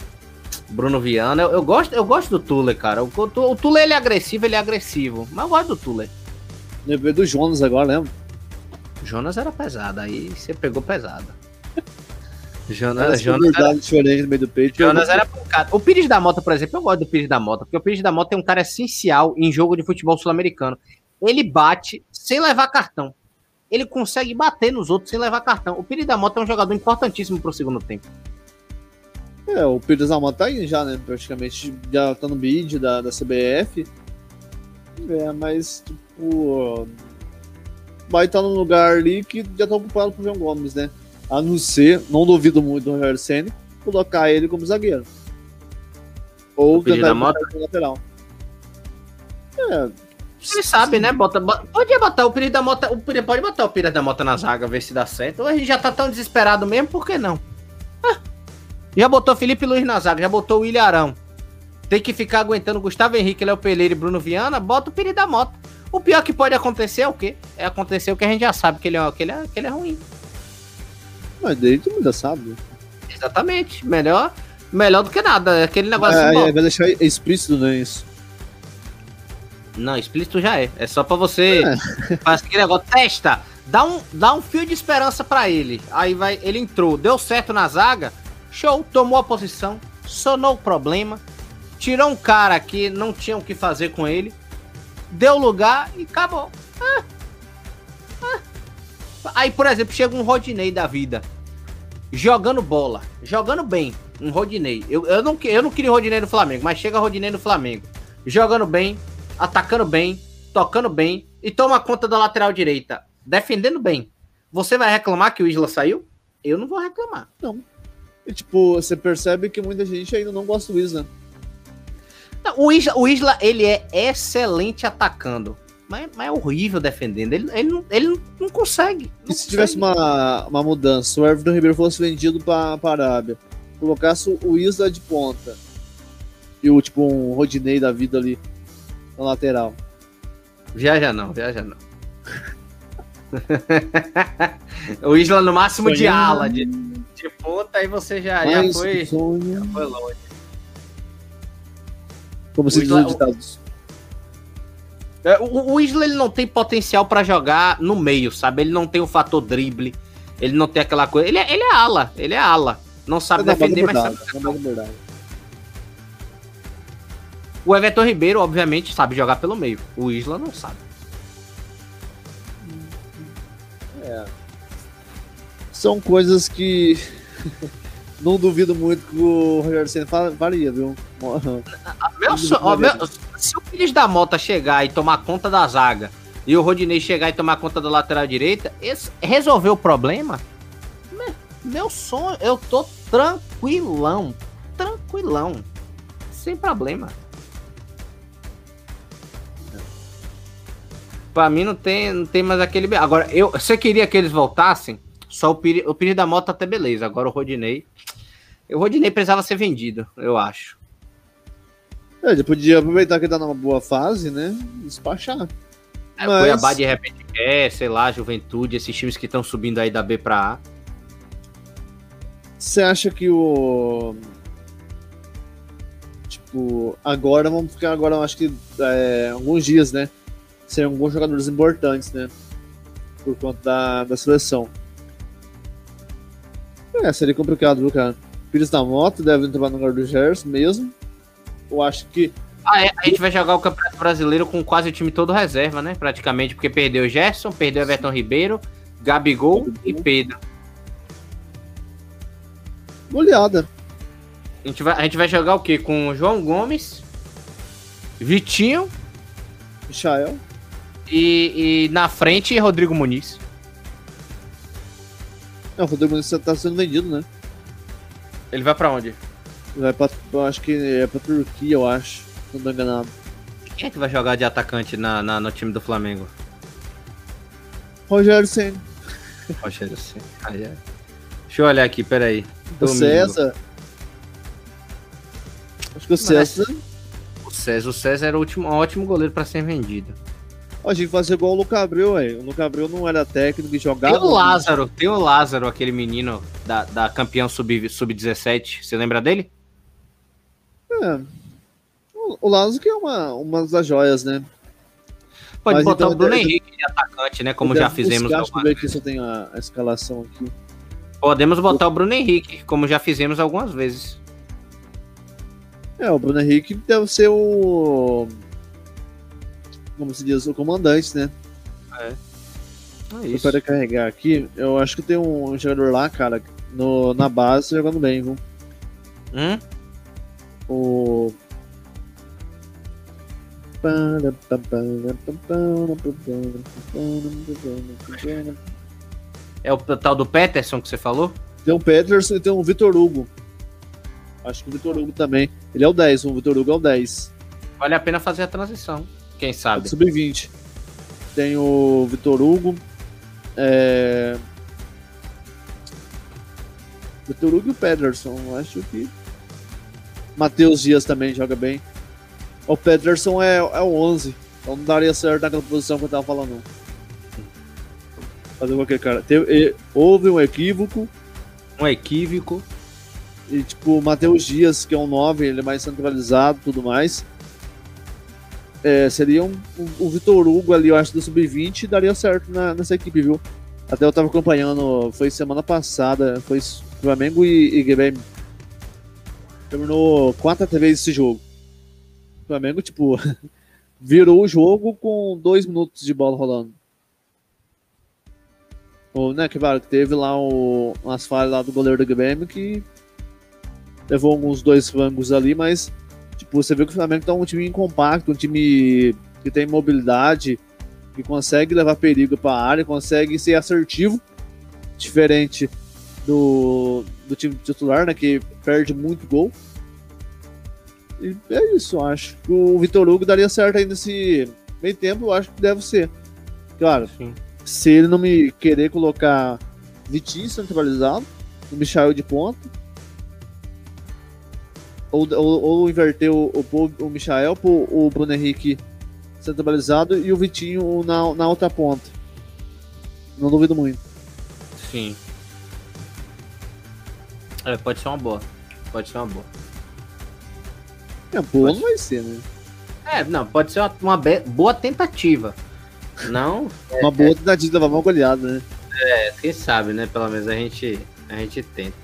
Bruno Viana. Eu, eu, gosto, eu gosto do Tuller, cara. O, o, o Tuller ele é agressivo, ele é agressivo. Mas eu gosto do Tuller. Lembrei do Jonas agora, lembra? Jonas era pesado, aí você pegou pesado. <laughs> Jonas, Jonas era, diferente no meio do peito. Jonas era O Pires da Mota, por exemplo, eu gosto do Pires da Mota, porque o Pires da Mota é um cara essencial em jogo de futebol sul-americano. Ele bate sem levar cartão ele consegue bater nos outros sem levar cartão. O Pires da Mota é um jogador importantíssimo pro segundo tempo. É, o Pires da Mota tá aí já, né? Praticamente já tá no bid da, da CBF. É, mas, tipo. Vai estar tá num lugar ali que já tá ocupado por João Gomes, né? A não ser, não duvido muito do Rogério Senna, colocar ele como zagueiro. Ou tentar lateral. É, ele sabe, né? Bota, bota, pode botar o Pires da Mota. O Pires, pode botar o Pires da Mota na zaga, ver se dá certo. Ou a gente já tá tão desesperado mesmo, por que não? Ah, já botou Felipe Luiz na zaga, já botou o Ilharão. Tem que ficar aguentando Gustavo Henrique, Léo Peleira e Bruno Viana, bota o Pires da Mota. O pior que pode acontecer é o quê? É acontecer o que a gente já sabe, que ele é, que ele é, que ele é ruim. Mas daí todo mundo já sabe. Exatamente. Melhor, melhor do que nada. Aquele negócio. É, assim, é, vai deixar explícito, né? Isso. Não, explícito já é. É só pra você. É. Faz aquele negócio. Testa! Dá um, dá um fio de esperança para ele. Aí vai. Ele entrou, deu certo na zaga. Show, tomou a posição. Sonou o problema. Tirou um cara que não tinha o que fazer com ele. Deu lugar e acabou. Ah, ah. Aí, por exemplo, chega um Rodinei da vida. Jogando bola. Jogando bem. Um Rodinei. Eu, eu, não, eu não queria Rodinei no Flamengo, mas chega Rodinei no Flamengo. Jogando bem, atacando bem, tocando bem e toma conta da lateral direita, defendendo bem. Você vai reclamar que o Isla saiu? Eu não vou reclamar. Não. E, tipo, você percebe que muita gente ainda não gosta do Isla. Não, o, Isla o Isla, ele é excelente atacando. Mas, mas é horrível defendendo. Ele, ele, não, ele não consegue. Não e se consegue. tivesse uma, uma mudança, o Everton Ribeiro fosse vendido para a Arábia, colocasse o Isla de ponta e o tipo um Rodinei da vida ali, na lateral. Viaja não, viaja não. <laughs> o Isla no máximo de ala, de, de ponta, aí você já, já, foi, já foi longe. Como se diz os é, O, o Isla ele não tem potencial para jogar no meio, sabe? Ele não tem o fator drible, ele não tem aquela coisa. Ele é, ele é ala, ele é ala. Não sabe defender, mas sabe. O Everton Ribeiro, obviamente, sabe jogar pelo meio. O Isla não sabe. É. São coisas que <laughs> não duvido muito que o Rogério Senna faria, viu? Meu so, ó, meu, se o Pires da Mota chegar e tomar conta da zaga e o Rodinei chegar e tomar conta da lateral direita, esse, resolveu o problema? Meu sonho, eu tô tranquilão. Tranquilão. Sem problema. Pra mim não tem, não tem mais aquele. Agora, eu, você queria que eles voltassem? Só o Pires, o Pires da Moto até beleza. Agora o Rodinei. O Rodinei precisava ser vendido, eu acho. É, ele podia aproveitar que tá numa boa fase, né? Despachar. É, Mas... Cuiabá de repente quer, sei lá, Juventude, esses times que estão subindo aí da B pra A. Você acha que o. Tipo, agora vamos ficar agora, acho que é, alguns dias, né? Seriam alguns jogadores importantes, né? Por conta da, da seleção. É, seria complicado, viu, cara? Pires da Moto deve entrar no lugar do Gerson mesmo. Eu acho que. Ah, é, a gente vai jogar o Campeonato Brasileiro com quase o time todo reserva, né? Praticamente, porque perdeu o Gerson, perdeu o Everton Ribeiro, Gabigol e Pedro. Goleada. A gente vai, a gente vai jogar o quê? Com o João Gomes, Vitinho Michael. E, e na frente Rodrigo Muniz. É, o Rodrigo Muniz tá sendo vendido, né? Ele vai pra onde? Vai pra, eu acho que é pra Turquia, eu acho. Se não tô enganado. Quem é que vai jogar de atacante na, na- no time do Flamengo? Rogério Senna. Rogério Ceni. Ah, é. Deixa eu olhar aqui, peraí. O. César. Acho que o César. O César, o César era o último, um ótimo goleiro pra ser vendido. A gente fazia igual o Luca Abreu, velho. O Luca Abreu não era técnico e jogava. Tem o Lázaro, tem o Lázaro, aquele menino da, da campeão sub- sub-17. Você lembra dele? É. O, o Lázaro que é uma, uma das joias, né? Pode Mas botar então o Bruno Henrique de atacante, né? Como já fizemos buscar, Deixa eu algumas ver aqui se eu tenho a, a escalação aqui. Podemos botar o Bruno Henrique, como já fizemos algumas vezes. É, o Bruno Henrique deve ser o. Como se diz? O comandante, né? É Eu isso. quero carregar aqui. Eu acho que tem um jogador lá, cara, no, na base jogando bem, viu? Hum? O. É o tal do Peterson que você falou? Tem o Peterson e tem o Vitor Hugo. Acho que o Vitor Hugo também. Ele é o 10, o Vitor Hugo é o 10. Vale a pena fazer a transição. Quem sabe? Sub-20. Tem o Vitor Hugo. É... Vitor Hugo e o Pederson. Acho que. Matheus Dias também joga bem. O Pederson é, é o 11. Então não daria certo naquela posição que eu tava falando. não. Fazer qualquer cara. Teve- houve um equívoco. Um equívoco. E tipo, o Matheus Dias, que é um 9, ele é mais centralizado e tudo mais. É, seria um, um- o Vitor Hugo ali, eu acho, do Sub-20 e daria certo na- nessa equipe, viu? Até eu tava acompanhando, foi semana passada, foi Flamengo e, e. Terminou 4 a 3 esse jogo. O Flamengo, tipo, <laughs> virou o jogo com dois minutos de bola rolando. O, né, que, claro, teve lá o, umas falhas lá do goleiro do Grêmio que levou alguns dois frangos ali, mas você vê que o Flamengo tá um time compacto, um time que tem mobilidade, que consegue levar perigo para a área, consegue ser assertivo, diferente do, do time titular, né, que perde muito gol. E é isso, acho. que O Vitor Hugo daria certo aí nesse meio tempo, eu acho que deve ser. Claro, Sim. se ele não me querer colocar Vitinho centralizado, o Michael de ponta, ou, ou, ou inverter o, o, o Michael pro o Bruno Henrique centralizado e o Vitinho na, na outra ponta. Não duvido muito. Sim. É, pode ser uma boa. Pode ser uma boa. É, boa Pode. não vai ser, né? É, não, pode ser uma, uma be- boa tentativa. Não, <laughs> Uma boa tentativa de levar uma goleada, né? é, quem sabe, né? Pelo menos a gente, a gente tenta.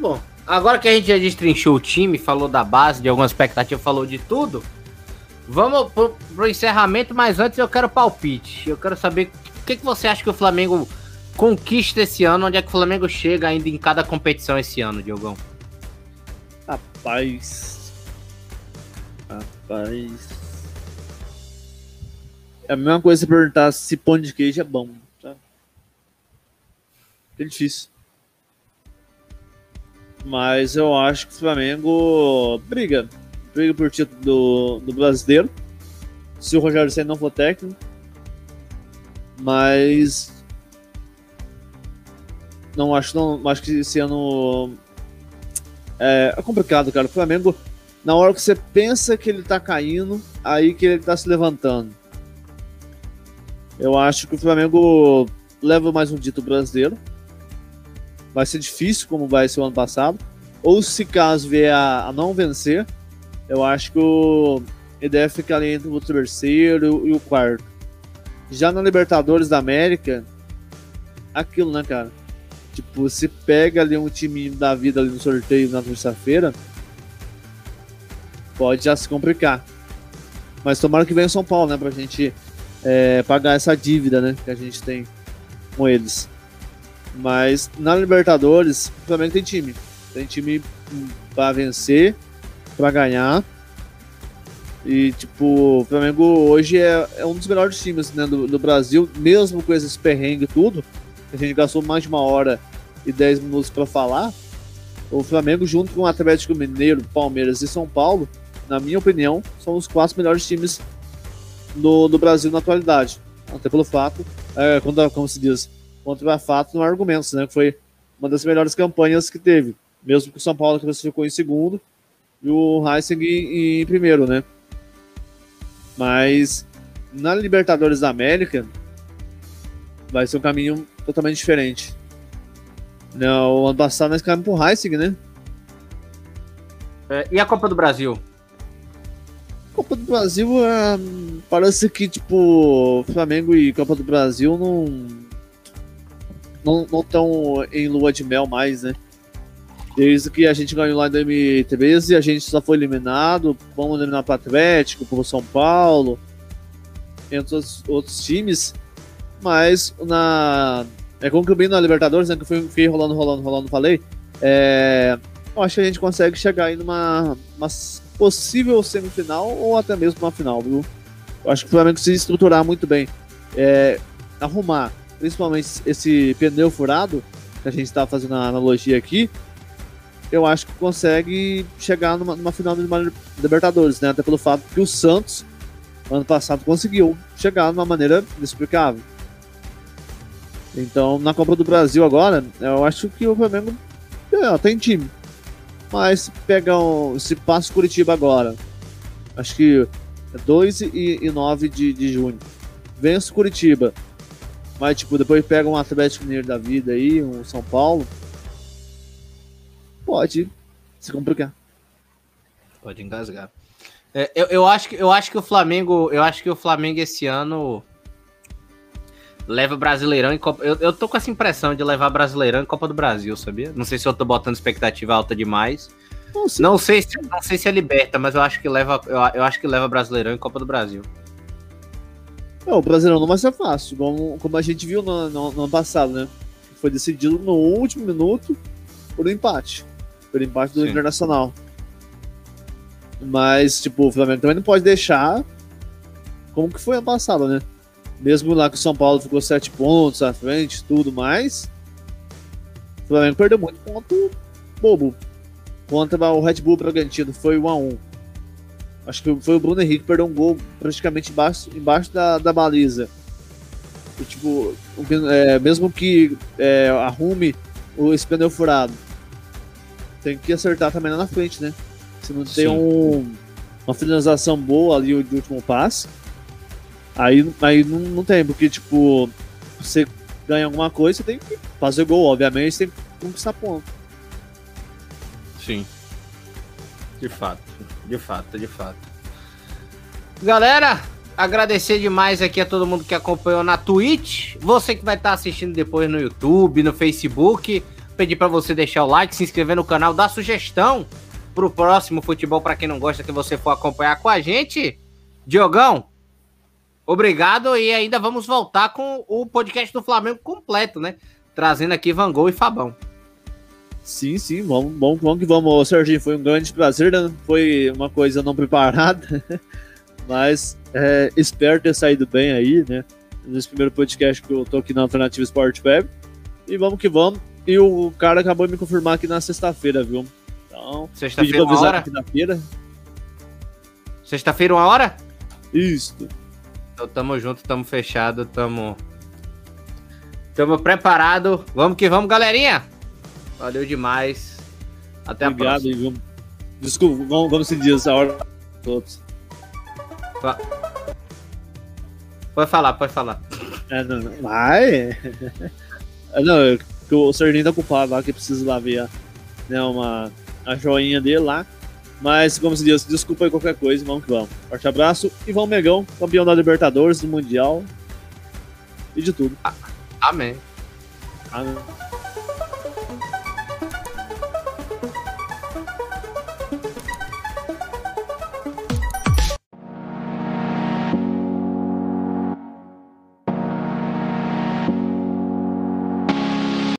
Bom, agora que a gente já destrinchou o time, falou da base, de alguma expectativa, falou de tudo, vamos pro, pro encerramento, mas antes eu quero palpite. Eu quero saber o que, que você acha que o Flamengo conquista esse ano, onde é que o Flamengo chega ainda em cada competição esse ano, Diogão? Rapaz. Rapaz. É a mesma coisa se perguntar se pão de queijo é bom. Tá? É difícil. Mas eu acho que o Flamengo briga. Briga por título do, do brasileiro. Se o Rogério Senna não for técnico. Mas. Não acho, não, acho que esse ano é, é complicado, cara. O Flamengo, na hora que você pensa que ele tá caindo, aí que ele tá se levantando. Eu acho que o Flamengo leva mais um dito brasileiro. Vai ser difícil, como vai ser o ano passado. Ou se caso vier a, a não vencer, eu acho que o, ele deve ficar ali entre o terceiro e o quarto. Já na Libertadores da América, aquilo, né, cara? Tipo, se pega ali um time da vida ali no sorteio na terça-feira, pode já se complicar. Mas tomara que venha o São Paulo, né? Pra gente é, pagar essa dívida, né? Que a gente tem. com eles. Mas na Libertadores, o Flamengo tem time. Tem time para vencer, para ganhar. E, tipo, o Flamengo hoje é, é um dos melhores times né, do, do, Brasil, mesmo com esses perrengues e tudo. A gente gastou mais de uma hora e dez minutos para falar. O Flamengo, junto com o Atlético Mineiro, Palmeiras e São Paulo, na minha opinião, são os quatro melhores times do, do Brasil na atualidade. Até pelo fato, é, quando, como se diz, contra fato não há argumentos, né? Que foi uma das melhores campanhas que teve. Mesmo que o São Paulo classificou em segundo e o Heissing em, em primeiro, né? Mas na Libertadores da América vai ser um caminho totalmente diferente. Não, ano passado nós caímos pro Heissing, né? É, e a Copa do Brasil? Copa do Brasil é, parece que tipo Flamengo e Copa do Brasil não não estão em lua de mel mais, né? Desde que a gente ganhou lá em 2013, a gente só foi eliminado. Vamos eliminar para o Atlético, para o São Paulo, entre os outros times. Mas na. É como que eu vi na Libertadores, né? Que eu fui, rolando, rolando, rolando, falei. É, eu acho que a gente consegue chegar aí numa uma possível semifinal ou até mesmo uma final, viu? Eu acho que o Flamengo se estruturar muito bem. É, arrumar, principalmente esse pneu furado, que a gente está fazendo a analogia aqui, eu acho que consegue chegar numa, numa final de Libertadores, né? Até pelo fato que o Santos, ano passado, conseguiu chegar de uma maneira inexplicável. Então, na Copa do Brasil agora, eu acho que o Flamengo é, tem time. Mas se pegar um, se passa o Curitiba agora, acho que é 2 e, e 9 de, de junho. Vence Curitiba. Mas, tipo, depois pega um Atlético Mineiro da vida aí, um São Paulo pode se complicar. Pode engasgar. É, eu, eu, acho que, eu acho que o Flamengo. Eu acho que o Flamengo esse ano leva Brasileirão em Copa. Eu, eu tô com essa impressão de levar Brasileirão em Copa do Brasil, sabia? Não sei se eu tô botando expectativa alta demais. Não sei, não sei se, não sei se é liberta, mas eu acho que leva, eu, eu acho que leva Brasileirão em Copa do Brasil. Não, o Brasileirão não vai ser fácil, como, como a gente viu no, no, no ano passado, né? Foi decidido no último minuto por um empate pelo empate do Sim. Internacional. Mas, tipo, o Flamengo também não pode deixar como que foi ano passado, né? Mesmo lá que o São Paulo ficou sete pontos à frente tudo mais, o Flamengo perdeu muito ponto bobo. Contra o Red Bull Bragantino, foi 1 a 1 Acho que foi o Bruno Henrique que perdeu um gol praticamente embaixo, embaixo da, da baliza. E, tipo, é, mesmo que é, arrume o, esse pneu furado, tem que acertar também lá na frente, né? Se não tem um, uma finalização boa ali de último passe, aí, aí não, não tem, porque, tipo, você ganha alguma coisa, você tem que fazer gol, obviamente, você tem que conquistar ponto. Sim. De fato, de fato, de fato. Galera, agradecer demais aqui a todo mundo que acompanhou na Twitch, você que vai estar assistindo depois no YouTube, no Facebook pedir para você deixar o like, se inscrever no canal, dar sugestão pro próximo futebol para quem não gosta que você for acompanhar com a gente. Diogão, obrigado e ainda vamos voltar com o podcast do Flamengo completo, né? Trazendo aqui Van Gogh e Fabão. Sim, sim, vamos, vamos, vamos que vamos, Serginho. Foi um grande prazer, né? Foi uma coisa não <laughs> preparada, mas é, espero ter saído bem aí, né? Nesse primeiro podcast que eu tô aqui na Alternativa Sport Web. E vamos que vamos. E o cara acabou de me confirmar aqui na sexta-feira, viu? Então, sexta-feira uma hora? Quinta-feira. Sexta-feira uma hora? Isso. Então tamo junto, tamo fechado, tamo tamo preparado. Vamos que vamos, galerinha. Valeu demais. Até Obrigado, a próxima. Obrigado. Desculpa, vamos, vamos se dizer essa hora todos. Pode falar, pode falar. É, não, não. Vai. <laughs> Não, eu que o Serginho tá culpado lá, que precisa lá ver né, uma, a joinha dele lá. Mas, como se diz, desculpa aí qualquer coisa, vamos que vamos. Forte abraço e vamos, Megão, campeão da Libertadores, do Mundial e de tudo. Amém. Amém.